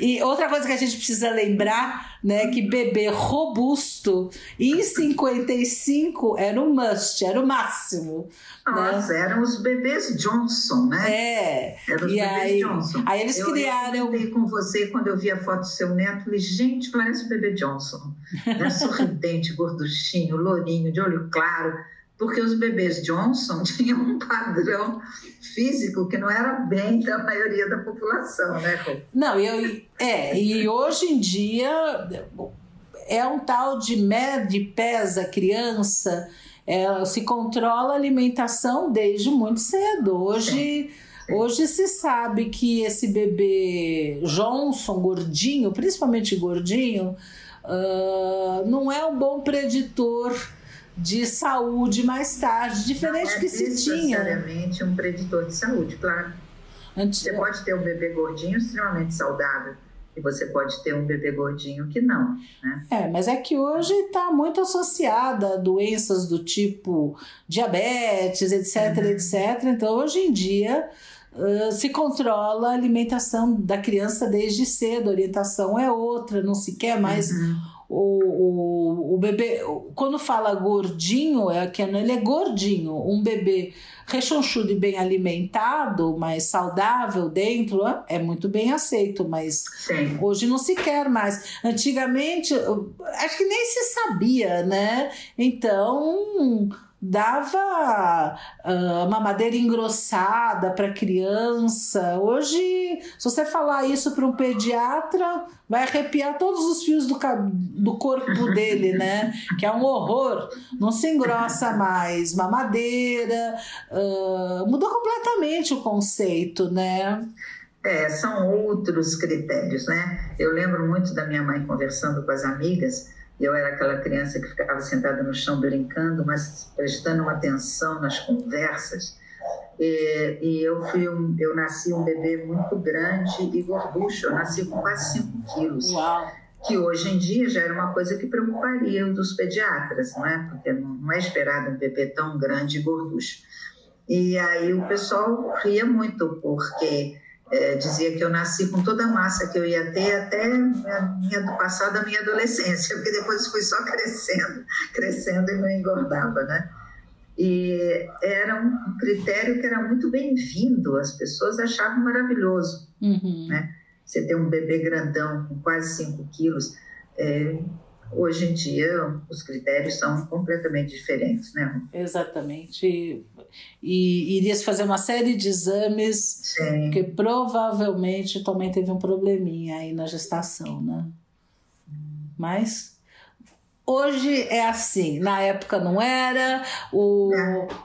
E outra coisa que a gente precisa lembrar, né, que bebê robusto em 55 era um must, era o máximo. Nossa, eram os bebês Johnson, né? É. Eram os E bebês aí, Johnson. aí eles eu, criaram. Eu comentei com você quando eu vi a foto do seu neto, falei, gente, parece o bebê Johnson. É sorridente, gorduchinho, lourinho, de olho claro. Porque os bebês Johnson tinham um padrão físico que não era bem da maioria da população, né, Rô? Não, eu, é, e hoje em dia é um tal de mede, pesa criança, ela se controla a alimentação desde muito cedo. Hoje, hoje se sabe que esse bebê Johnson, gordinho, principalmente gordinho, ah, não é um bom preditor de saúde mais tarde, diferente não é que se tinha. necessariamente um preditor de saúde, claro. Antes, Você pode ter um bebê gordinho extremamente saudável, E você pode ter um bebê gordinho que não, né? É, mas é que hoje está muito associada a doenças do tipo diabetes, etc, Uhum. etc. Então, hoje em dia, uh, se controla a alimentação da criança desde cedo, a orientação é outra, não se quer mais Uhum. o, o, o bebê. Quando fala gordinho, é que ele é gordinho. Um bebê rechonchudo e bem alimentado, mais saudável dentro, é muito bem aceito, mas Sim. Hoje não se quer mais. Antigamente, acho que nem se sabia, né? Então, dava ah, mamadeira engrossada para criança. Hoje, se você falar isso para um pediatra, vai arrepiar todos os fios do, do corpo dele, né? Que é um horror. Não se engrossa mais mamadeira. ah, mudou completamente o conceito, né? É, são outros critérios, né? Eu lembro muito da minha mãe conversando com as amigas. Eu era aquela criança que ficava sentada no chão brincando, mas prestando uma atenção nas conversas. E, e eu fui um, eu nasci um bebê muito grande e gorducho. Eu nasci com quase 5 quilos Uau! que hoje em dia já era uma coisa que preocuparia os pediatras, não é? Porque não não é esperado um bebê tão grande e gorducho. E aí o pessoal ria muito, porque eh, dizia que eu nasci com toda a massa que eu ia ter até a minha, do passado da minha adolescência, porque depois fui só crescendo, crescendo e não engordava, né? E era um critério que era muito bem-vindo, as pessoas achavam maravilhoso Uhum. você ter um bebê grandão com quase 5 quilos, é, hoje em dia os critérios são completamente diferentes, né? Exatamente. E, e iria se fazer uma série de exames, Sim, porque provavelmente também teve um probleminha aí na gestação, né? Mas hoje é assim, na época não era. O,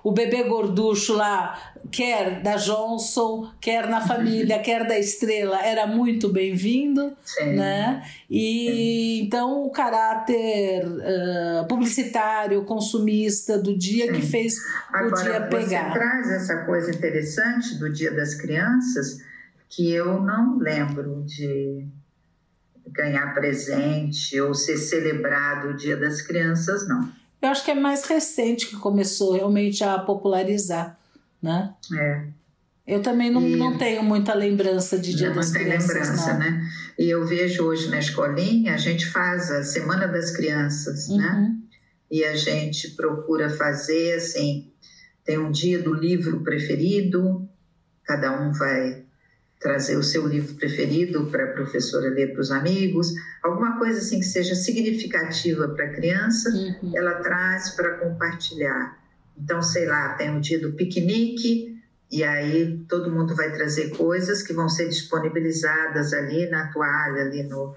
o bebê gorducho lá, quer da Johnson, quer na família, quer da Estrela, era muito bem-vindo sim. né? E então o caráter ah, publicitário, consumista do dia que Sim. fez Agora, podia você pegar. traz essa coisa interessante do Dia das Crianças, que eu não lembro de ganhar presente ou ser celebrado o Dia das Crianças, não. Eu acho que é mais recente que começou realmente a popularizar, né? É. Eu também não, E- não tenho muita lembrança de Dia não das tem Crianças, lembrança, não. né? E eu vejo hoje na escolinha, a gente faz a Semana das Crianças, né? Uhum. e a gente procura fazer assim, tem um dia do livro preferido, cada um vai trazer o seu livro preferido para a professora ler para os amigos, alguma coisa assim que seja significativa para a criança, Uhum. ela traz para compartilhar. Então, sei lá, tem o dia do piquenique, e aí todo mundo vai trazer coisas que vão ser disponibilizadas ali na toalha, ali no,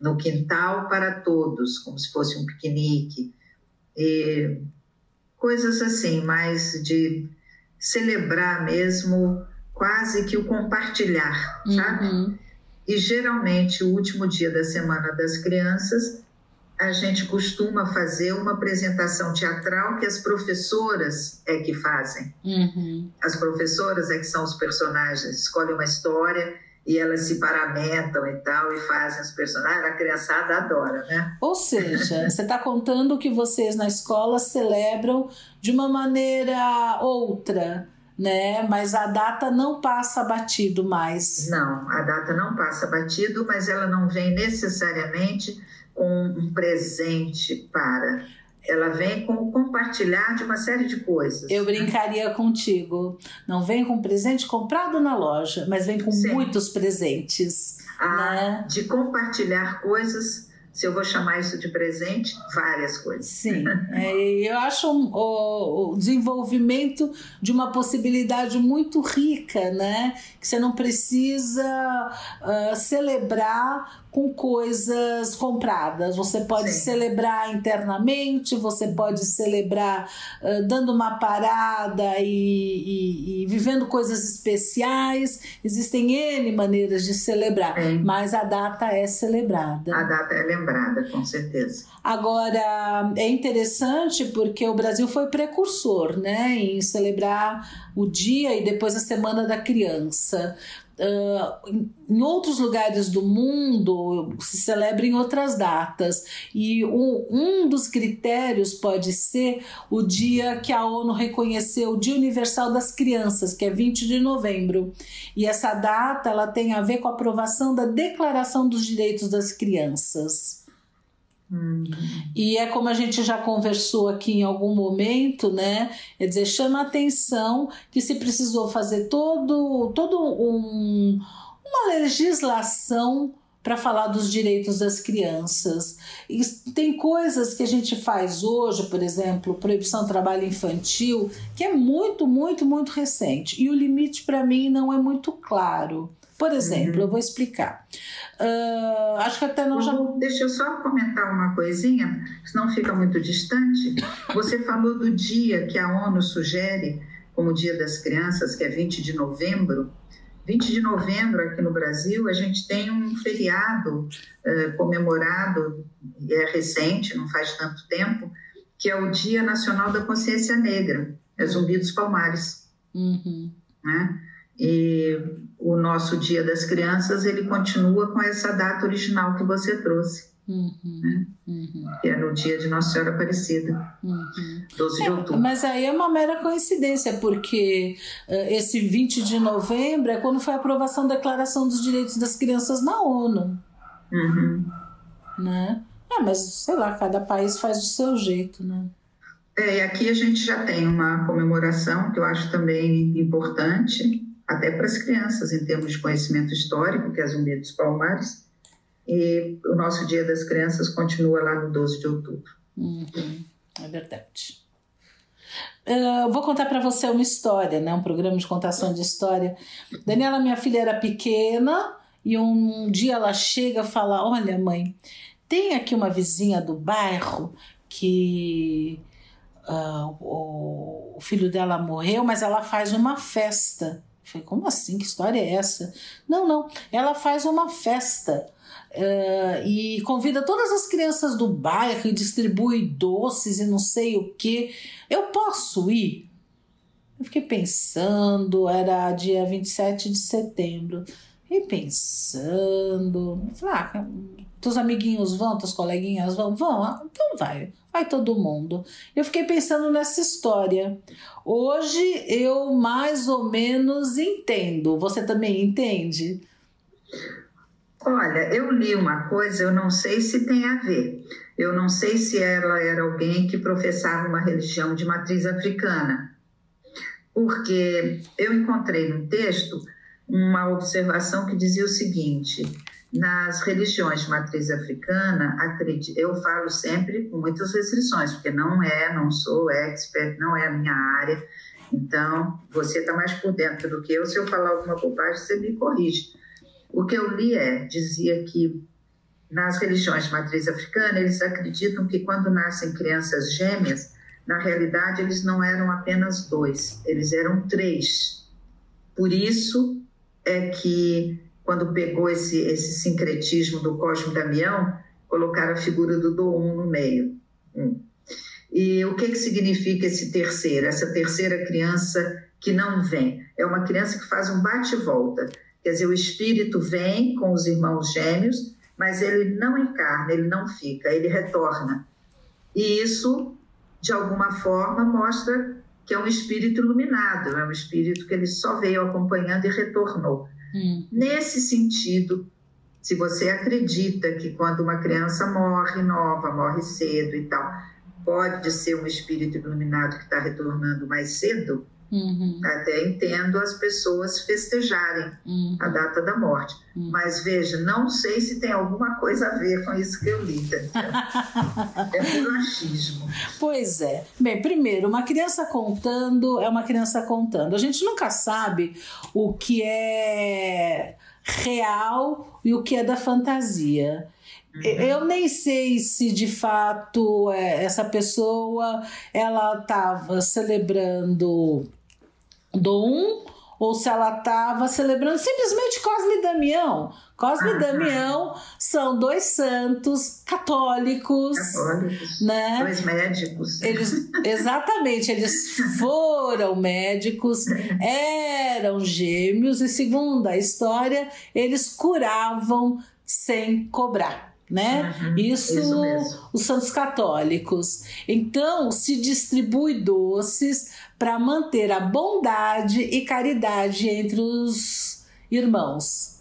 no quintal para todos, como se fosse um piquenique. E coisas assim, mais de celebrar mesmo, quase que o compartilhar, sabe? Uhum. E geralmente, o último dia da Semana das Crianças, a gente costuma fazer uma apresentação teatral que as professoras é que fazem. Uhum. As professoras é que são os personagens, escolhem uma história e elas se paramentam e tal e fazem os personagens. A criançada adora, né? Ou seja, você está contando que vocês na escola celebram de uma maneira outra, né? Mas a data não passa batido mais. Não, a data não passa batido, mas ela não vem necessariamente com um presente para. Ela vem com o compartilhar de uma série de coisas. Eu brincaria contigo. Não vem com presente comprado na loja, mas vem com Sim. muitos presentes. Ah, né? De compartilhar coisas, se eu vou chamar isso de presente, várias coisas. Sim, é, eu acho o, o desenvolvimento de uma possibilidade muito rica, né? Que você não precisa ah, celebrar com coisas compradas. Você pode Sim. celebrar internamente, você pode celebrar ah, dando uma parada e, e- e vivendo coisas especiais. Existem N maneiras de celebrar, É. mas a data é celebrada. A data é lembrada, com certeza. Agora, é interessante porque o Brasil foi precursor né, em celebrar o dia e depois a Semana da Criança. Uh, em outros lugares do mundo se celebra em outras datas. E um, dos critérios pode ser o dia que a ONU reconheceu o Dia Universal das Crianças, que é 20 de novembro. E essa data ela tem a ver com a aprovação da Declaração dos Direitos das Crianças. E é como a gente já conversou aqui em algum momento, né? É dizer, chama a atenção que se precisou fazer todo, todo um, uma legislação para falar dos direitos das crianças. E tem coisas que a gente faz hoje, por exemplo, proibição do trabalho infantil, que é muito, muito, muito recente. E o limite para mim não é muito claro. Por exemplo, uhum. eu vou explicar. Uh, acho que até não já. Deixa eu só comentar uma coisinha, senão fica muito distante. Você falou do dia que a ONU sugere como Dia das Crianças, que é 20 de novembro. 20 de novembro, aqui no Brasil, a gente tem um feriado uh, comemorado, e é recente, não faz tanto tempo, que é o Dia Nacional da Consciência Negra, é Zumbi dos Palmares. Uhum. Né? E o nosso Dia das Crianças, ele continua com essa data original que você trouxe. Uhum, né? uhum. Que é no dia de Nossa Senhora Aparecida, uhum. 12 de é, outubro. Mas aí é uma mera coincidência, porque uh, esse 20 de novembro é quando foi a aprovação da Declaração dos Direitos das Crianças na ONU. Uhum. Né? É, mas sei lá, cada país faz do seu jeito, né? É, e aqui a gente já tem uma comemoração que eu acho também importante, até para as crianças, em termos de conhecimento histórico, que é a Zumbi dos Palmares. E o nosso Dia das Crianças continua lá no 12 de outubro. Uhum, é verdade. Uh, vou contar para você uma história, né? um programa de contação de história. Daniela, minha filha, era pequena e um dia ela chega e fala: Olha, mãe, tem aqui uma vizinha do bairro que uh, o filho dela morreu, mas ela faz uma festa falei, como assim? Que história é essa? Não, não. Ela faz uma festa uh, e convida todas as crianças do bairro e distribui doces e não sei o que. Eu posso ir? Eu fiquei pensando, era dia 27 de setembro. Fiquei pensando. Falei, ah, teus amiguinhos vão, teus coleguinhas vão? Vão? Ah, então vai, vai todo mundo. Eu fiquei pensando nessa história. Hoje eu mais ou menos entendo. Você também entende? Olha, eu li uma coisa, eu não sei se tem a ver. Eu não sei se ela era alguém que professava uma religião de matriz africana. Porque eu encontrei no texto uma observação que dizia o seguinte: nas religiões de matriz africana, eu falo sempre com muitas restrições, porque não é, não sou expert, não é a minha área. Então, você está mais por dentro do que eu. Se eu falar alguma bobagem, você me corrige. O que eu li é, dizia que nas religiões de matriz africana, eles acreditam que quando nascem crianças gêmeas, na realidade eles não eram apenas dois, eles eram três. Por isso é que quando pegou esse, esse sincretismo do Cosme Damião, colocaram a figura do Doum no meio. Hum. E o que, que significa esse terceiro, essa terceira criança que não vem? É uma criança que faz um bate-volta. Quer dizer, o espírito vem com os irmãos gêmeos, mas ele não encarna, ele não fica, ele retorna. E isso, de alguma forma, mostra que é um espírito iluminado, é um espírito que ele só veio acompanhando e retornou. Hum. Nesse sentido, se você acredita que quando uma criança morre nova, morre cedo e tal, pode ser um espírito iluminado que está retornando mais cedo, uhum. até entendo as pessoas festejarem uhum. a data da morte. Uhum. Mas veja, não sei se tem alguma coisa a ver com isso que eu li. é puro achismo. Pois é. Bem, primeiro, uma criança contando é uma criança contando. A gente nunca sabe o que é real e o que é da fantasia. Eu nem sei se de fato é, essa pessoa ela estava celebrando Dom ou se ela estava celebrando simplesmente Cosme e Damião. Cosme e Damião são dois santos católicos, Católicos, né? dois médicos. Eles, exatamente, eles foram médicos, eram gêmeos e, segundo a história, eles curavam sem cobrar. Né? Uhum, isso, isso os santos católicos. Então, se distribui doces para manter a bondade e caridade entre os irmãos.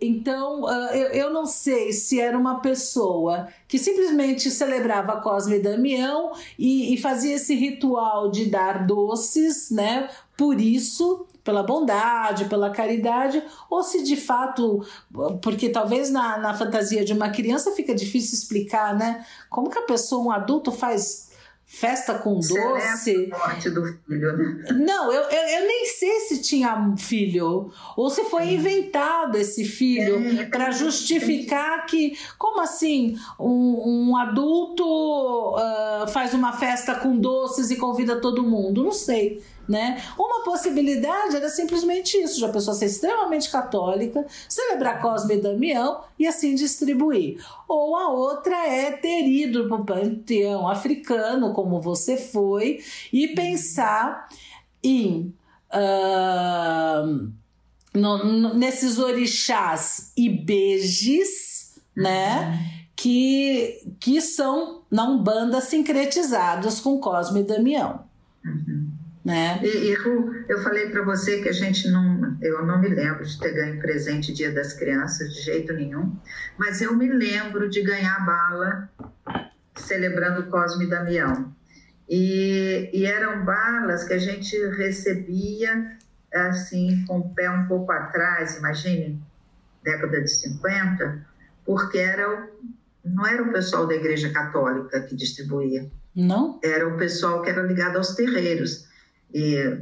Então, ah, eu, não sei se era uma pessoa que simplesmente celebrava Cosme e Damião e, e fazia esse ritual de dar doces, né? Por isso, pela bondade, pela caridade, ou se de fato, porque talvez na, na fantasia de uma criança fica difícil explicar, né? Como que a pessoa, um adulto, faz festa com doce? A morte do filho, né? Não, eu, eu, eu nem sei se tinha um filho ou se foi inventado esse filho É, para justificar que, como assim, um, um adulto ah, faz uma festa com doces e convida todo mundo? Não sei. Né? Uma possibilidade era simplesmente isso, de a pessoa ser extremamente católica, celebrar Cosme e Damião e assim distribuir. Ou a outra é ter ido para o panteão africano, como você foi, e pensar em ah, no- no- nesses orixás ibejes, né? Que, que são na Umbanda sincretizados com Cosme e Damião. Né? E, e, Ru, eu falei para você que a gente não, eu não me lembro de ter ganho presente Dia das Crianças de jeito nenhum, mas eu me lembro de ganhar bala celebrando Cosme e Damião. E, e eram balas que a gente recebia assim com o pé um pouco atrás, imagine, década de 50, porque era não era o pessoal da Igreja Católica que distribuía, Não? era o pessoal que era ligado aos terreiros e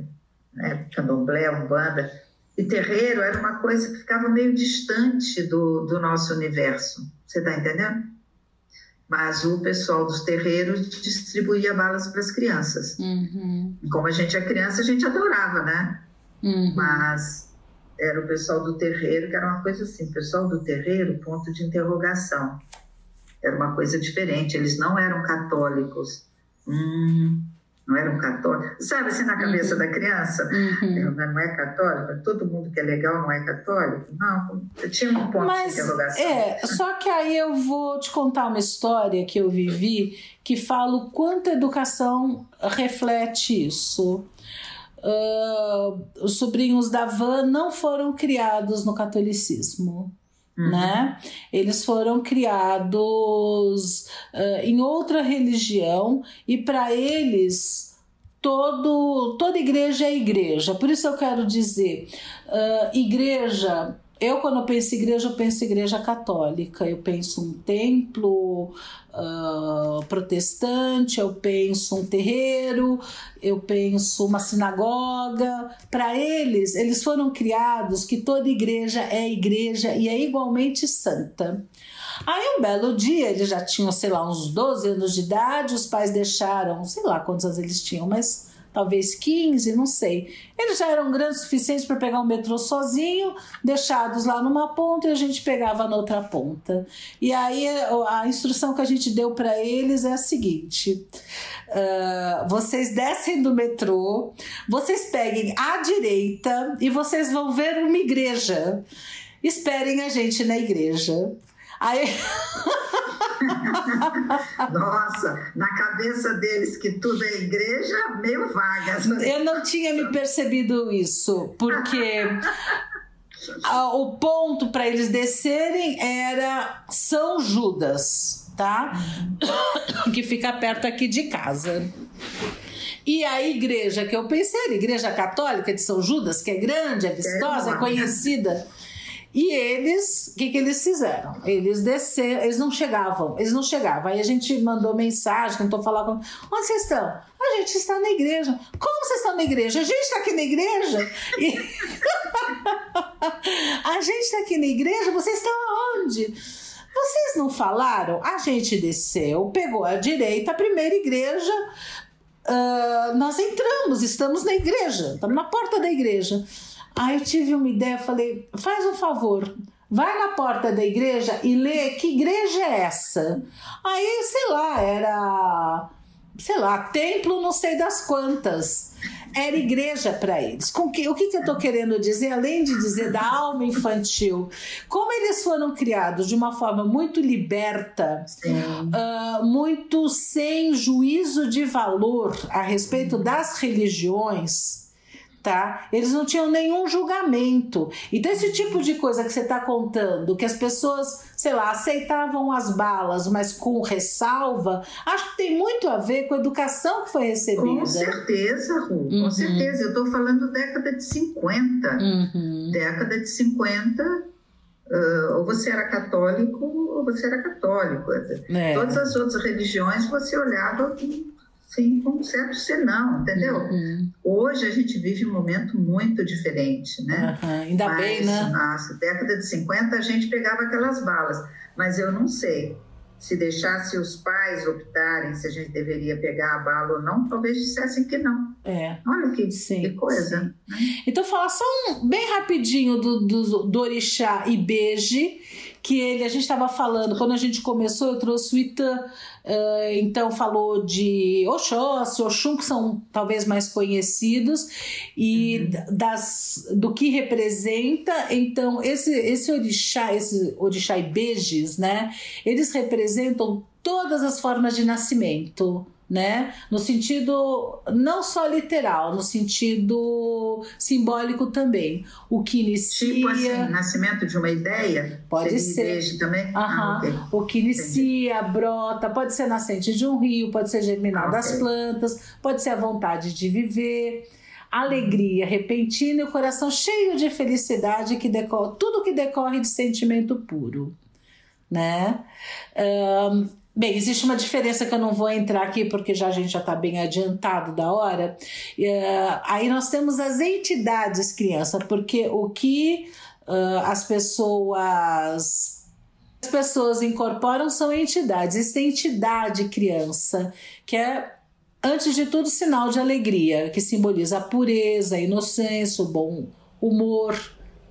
né, candomblé, umbanda. E terreiro era uma coisa que ficava meio distante do, do nosso universo. Você está entendendo? Mas o pessoal dos terreiros distribuía balas para as crianças. Uhum, E como a gente é criança, a gente adorava, né? uhum. Mas era o pessoal do terreiro, que era uma coisa assim, pessoal do terreiro, ponto de interrogação. Era uma coisa diferente, eles não eram católicos. Hum, não eram católicos. Sabe assim na cabeça da criança? Uhum. Não é católico? Todo mundo que é legal não é católico? Não, tinha um ponto de Mas interrogação. é, só que aí eu vou te contar uma história que eu vivi que fala o quanto a educação reflete isso. Ah, os sobrinhos da Van não foram criados no catolicismo. Uhum. Né? Eles foram criados ah, em outra religião e para eles todo, toda igreja é igreja. Por isso eu quero dizer, ah, igreja. Eu, quando penso em igreja, eu penso em igreja católica, eu penso um templo ah, protestante, eu penso um terreiro, eu penso uma sinagoga. Para eles, eles foram criados que toda igreja é igreja e é igualmente santa. Aí um belo dia, eles já tinham, sei lá, uns 12 anos de idade, os pais deixaram, sei lá quantos anos eles tinham, mas talvez 15, não sei. Eles já eram grandes o suficiente para pegar o metrô sozinho, deixados lá numa ponta e a gente pegava na outra ponta. E aí a instrução que a gente deu para eles é a seguinte: ah, vocês descem do metrô, vocês peguem à direita e vocês vão ver uma igreja. Esperem a gente na igreja. Aí, Nossa, na cabeça deles que tudo é igreja, meio vagas. eu não tinha me percebido isso, porque o ponto para eles descerem era São Judas, tá? que fica perto aqui de casa. E a igreja que eu pensei era a igreja católica de São Judas, que é grande, é vistosa, é conhecida. E eles, o que, que eles fizeram? Eles desceram, eles não chegavam, eles não chegavam. Aí a gente mandou mensagem, tentou falar com. Onde vocês estão? A gente está na igreja. Como vocês estão na igreja? A gente está aqui na igreja. E... a gente está aqui na igreja, vocês estão aonde? Vocês não falaram? A gente desceu, pegou a direita, a primeira igreja. ah, nós entramos, estamos na igreja, estamos na porta da igreja. Aí eu tive uma ideia, falei, faz um favor, vai na porta da igreja e lê que igreja é essa. Aí, sei lá, era, sei lá, templo não sei das quantas. Era igreja para eles. Com que, o que, que eu estou querendo dizer, além de dizer da alma infantil? Como eles foram criados de uma forma muito liberta, uh, muito sem juízo de valor a respeito das religiões tá? Eles não tinham nenhum julgamento. Então, esse tipo de coisa que você está contando, que as pessoas, sei lá, aceitavam as balas, mas com ressalva, acho que tem muito a ver com a educação que foi recebida. Com certeza, Ru, Uhum. com certeza. Eu estou falando década de 50. Uhum. Década de 50, ah, ou você era católico ou você era católico. É. Todas as outras religiões você olhava com, sim, com um certo senão, entendeu? Uhum. Hoje a gente vive um momento muito diferente, né? Aham, Ainda Mas, bem, né? Nossa, década de 50 a gente pegava aquelas balas. Mas eu não sei se deixasse os pais optarem se a gente deveria pegar a bala ou não, talvez dissessem que não. É. Olha que, Sim, que coisa. Então, falar só um bem rapidinho do, do, do Orixá Ibeje, que ele, a gente estava falando, quando a gente começou, eu trouxe o Itã, eh, então falou de Oxóssi, Oxum, que são talvez mais conhecidos, e das, do que representa. Então, esse, esse Orixá, esse Orixá Ibejes, né, eles representam todas as formas de nascimento né? No sentido não só literal, no sentido simbólico também. O que inicia. Tipo assim, nascimento de uma ideia? Pode ser. Também? Aham. Ah, ok. O que inicia, brota, pode ser nascente de um rio, pode ser germinar Ah, das plantas, pode ser a vontade de viver, alegria repentina e o coração cheio de felicidade que decorre, tudo que decorre de sentimento puro, né? Ahn, bem, existe uma diferença que eu não vou entrar aqui porque já a gente já está bem adiantado da hora. Eh, aí nós temos as entidades criança, porque o que ah, as pessoas as pessoas incorporam são entidades. Existe entidade criança, que é, antes de tudo, sinal de alegria, que simboliza a pureza, a inocência, o bom humor,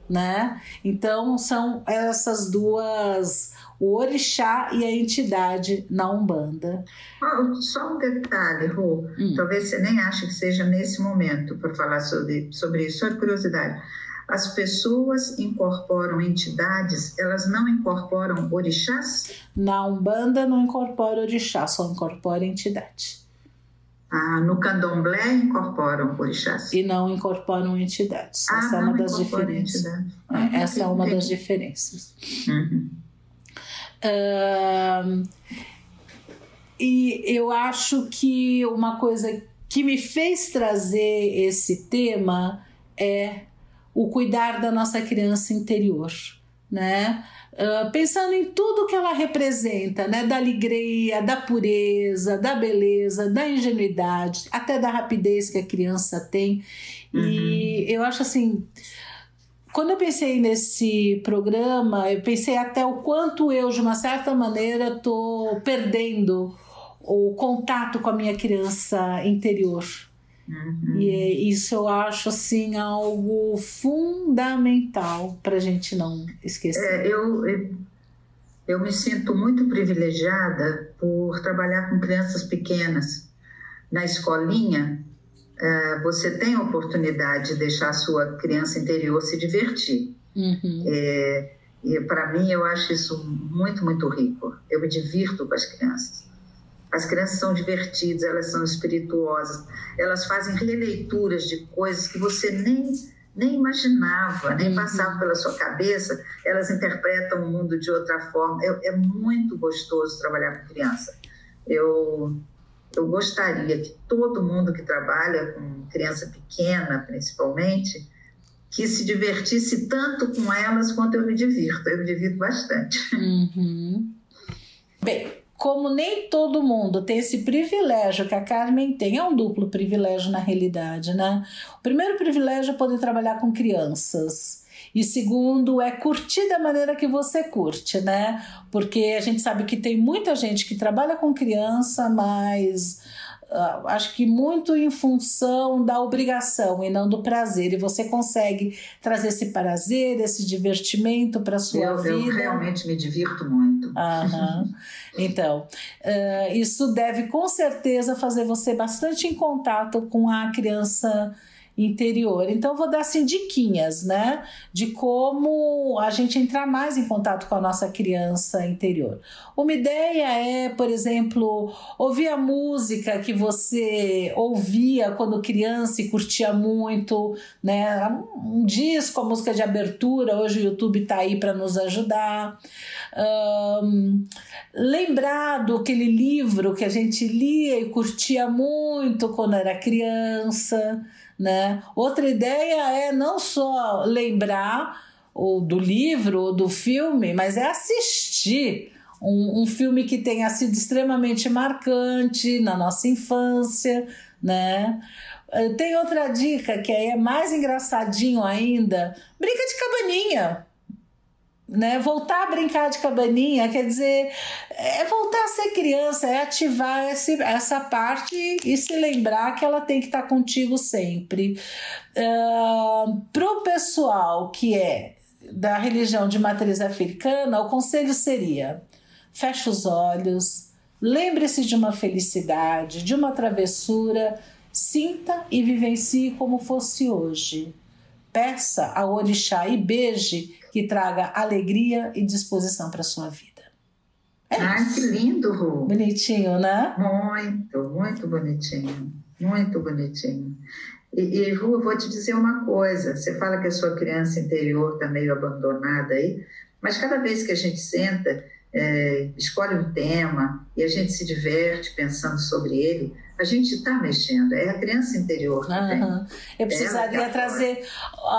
né? Então, são essas duas, o orixá e a entidade na Umbanda. Ah, Só um detalhe, Ru. Hum. Talvez você nem ache que seja nesse momento para falar sobre, sobre isso. Só de curiosidade. As pessoas incorporam entidades, elas não incorporam orixás? Na Umbanda não incorpora orixá, só incorpora entidade. Ah, no candomblé incorporam orixás. E não incorporam entidades. ah, Essa é uma das diferenças. É, Ah, Essa é uma das diferenças. Uhum. Ahn, e eu acho que uma coisa que me fez trazer esse tema é o cuidar da nossa criança interior, né? Ah, pensando em tudo que ela representa, né? Da alegria, da pureza, da beleza, da ingenuidade, até da rapidez que a criança tem. E eu acho assim, quando eu pensei nesse programa, eu pensei até o quanto eu, de uma certa maneira, estou perdendo o contato com a minha criança interior. Uhum. E é- isso eu acho assim algo fundamental para a gente não esquecer. É, eu, eu, eu me sinto muito privilegiada por trabalhar com crianças pequenas. Na escolinha, eh, você tem a oportunidade de deixar a sua criança interior se divertir. Uhum. E para mim, eu acho isso muito, muito rico. Eu me divirto com as crianças. As crianças são divertidas, elas são espirituosas, elas fazem releituras de coisas que você nem, nem imaginava, nem Uhum. passava pela sua cabeça. Elas interpretam o mundo de outra forma. É, é muito gostoso trabalhar com criança. Eu, eu gostaria que todo mundo que trabalha com criança pequena, principalmente, que se divertisse tanto com elas quanto eu me divirto. Eu me divirto bastante. Uhum. Bem, como nem todo mundo tem esse privilégio que a Carmen tem, é um duplo privilégio na realidade, né? O primeiro privilégio é poder trabalhar com crianças. E segundo é curtir da maneira que você curte, né? Porque a gente sabe que tem muita gente que trabalha com criança, mas uh, acho que muito em função da obrigação e não do prazer. E você consegue trazer esse prazer, esse divertimento para sua eu, vida. Eu realmente me divirto muito. Uhum. Então, uh, isso deve com certeza fazer você bastante em contato com a criança interior. Então, vou dar assim diquinhas, né, de como a gente entrar mais em contato com a nossa criança interior. Uma ideia é, por exemplo, ouvir a música que você ouvia quando criança e curtia muito, né, um disco, a música de abertura. Hoje o YouTube está aí para nos ajudar. Um, lembrar do aquele livro que a gente lia e curtia muito quando era criança né? Outra ideia é não só lembrar ou do livro ou do filme, mas é assistir um, um filme que tenha sido extremamente marcante na nossa infância, né? Eh, tem outra dica que aí é mais engraçadinho ainda: brinca de cabaninha né? Voltar a brincar de cabaninha, quer dizer, é voltar a ser criança, é ativar esse, essa parte e se lembrar que ela tem que estar contigo sempre. Uh, Para o pessoal que é da religião de matriz africana, o conselho seria: feche os olhos, lembre-se de uma felicidade, de uma travessura, sinta e vivencie como fosse hoje. Peça ao orixá e beije que traga alegria e disposição para sua vida. É Ai, isso. que lindo, Ru. Bonitinho, né? Muito, muito bonitinho. Muito bonitinho. E, e Ru, eu vou te dizer uma coisa. Você fala que a sua criança interior está meio abandonada aí, mas cada vez que a gente senta, é, escolhe um tema e a gente se diverte pensando sobre ele, a gente está mexendo, é a criança interior. Uhum. Eu precisaria trazer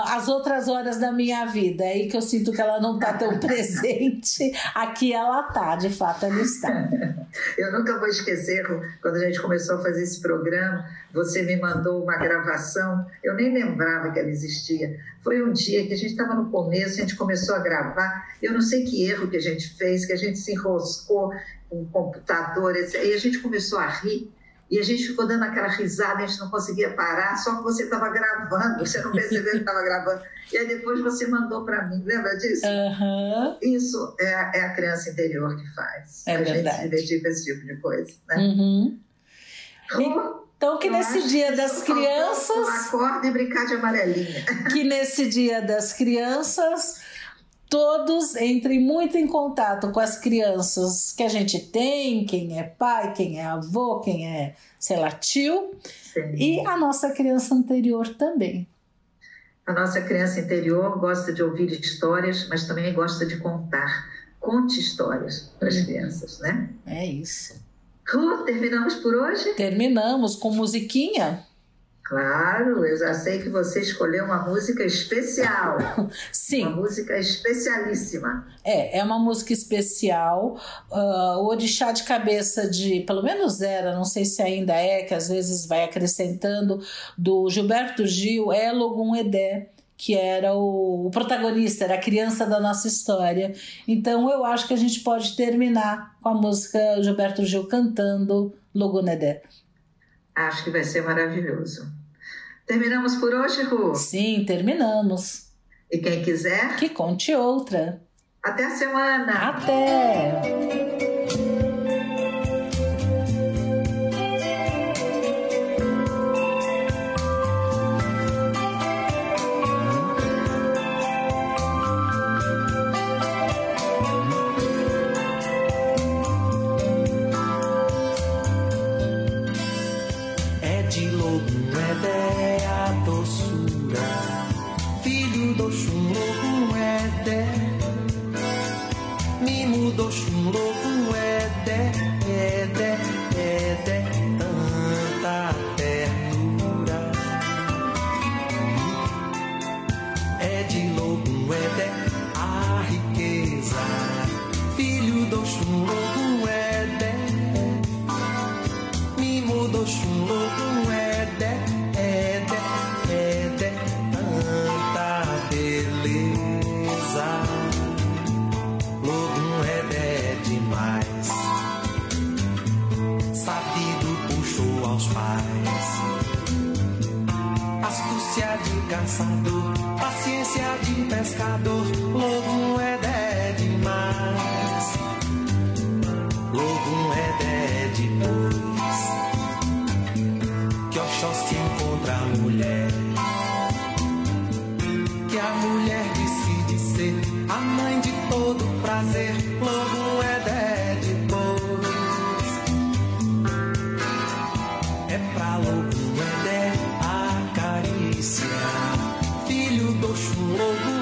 as outras horas da minha vida, é aí que eu sinto que ela não está tão presente. Aqui ela está, de fato ela está. eu nunca vou esquecer quando a gente começou a fazer esse programa, você me mandou uma gravação, eu nem lembrava que ela existia. Foi um dia que a gente estava no começo, a gente começou a gravar, eu não sei que erro que a gente fez, que a gente se enroscou com o computador, e a gente começou a rir e a gente ficou dando aquela risada, a gente não conseguia parar, só que você estava gravando, você não percebeu que estava gravando. E aí depois você mandou para mim, lembra disso? Uhum. Isso é a, é a, criança interior que faz. É a verdade. gente se divertir com esse tipo de coisa. Né? Uhum. Então, que nesse dia das crianças. Acorda e brincar de amarelinha. Que nesse dia das crianças todos entrem muito em contato com as crianças que a gente tem, quem é pai, quem é avô, quem é, sei lá, tio, Sim. e a nossa criança anterior também. A nossa criança interior gosta de ouvir histórias, mas também gosta de contar. Conte histórias para as crianças, né? É isso. Ru, terminamos por hoje? Terminamos com musiquinha. Claro, eu já sei que você escolheu uma música especial. Sim. Uma música especialíssima. É, é uma música especial. Uh, o Orixá de cabeça de, pelo menos era, não sei se ainda é, que às vezes vai acrescentando, do Gilberto Gil, é Logum Edé que era o, protagonista, era a criança da nossa história. Então eu acho que a gente pode terminar com a música Gilberto Gil cantando Logunedé. Acho que vai ser maravilhoso. Terminamos por hoje, Ru? Sim, terminamos. E quem quiser? Que conte outra. Até a semana. Até. Filho do lobo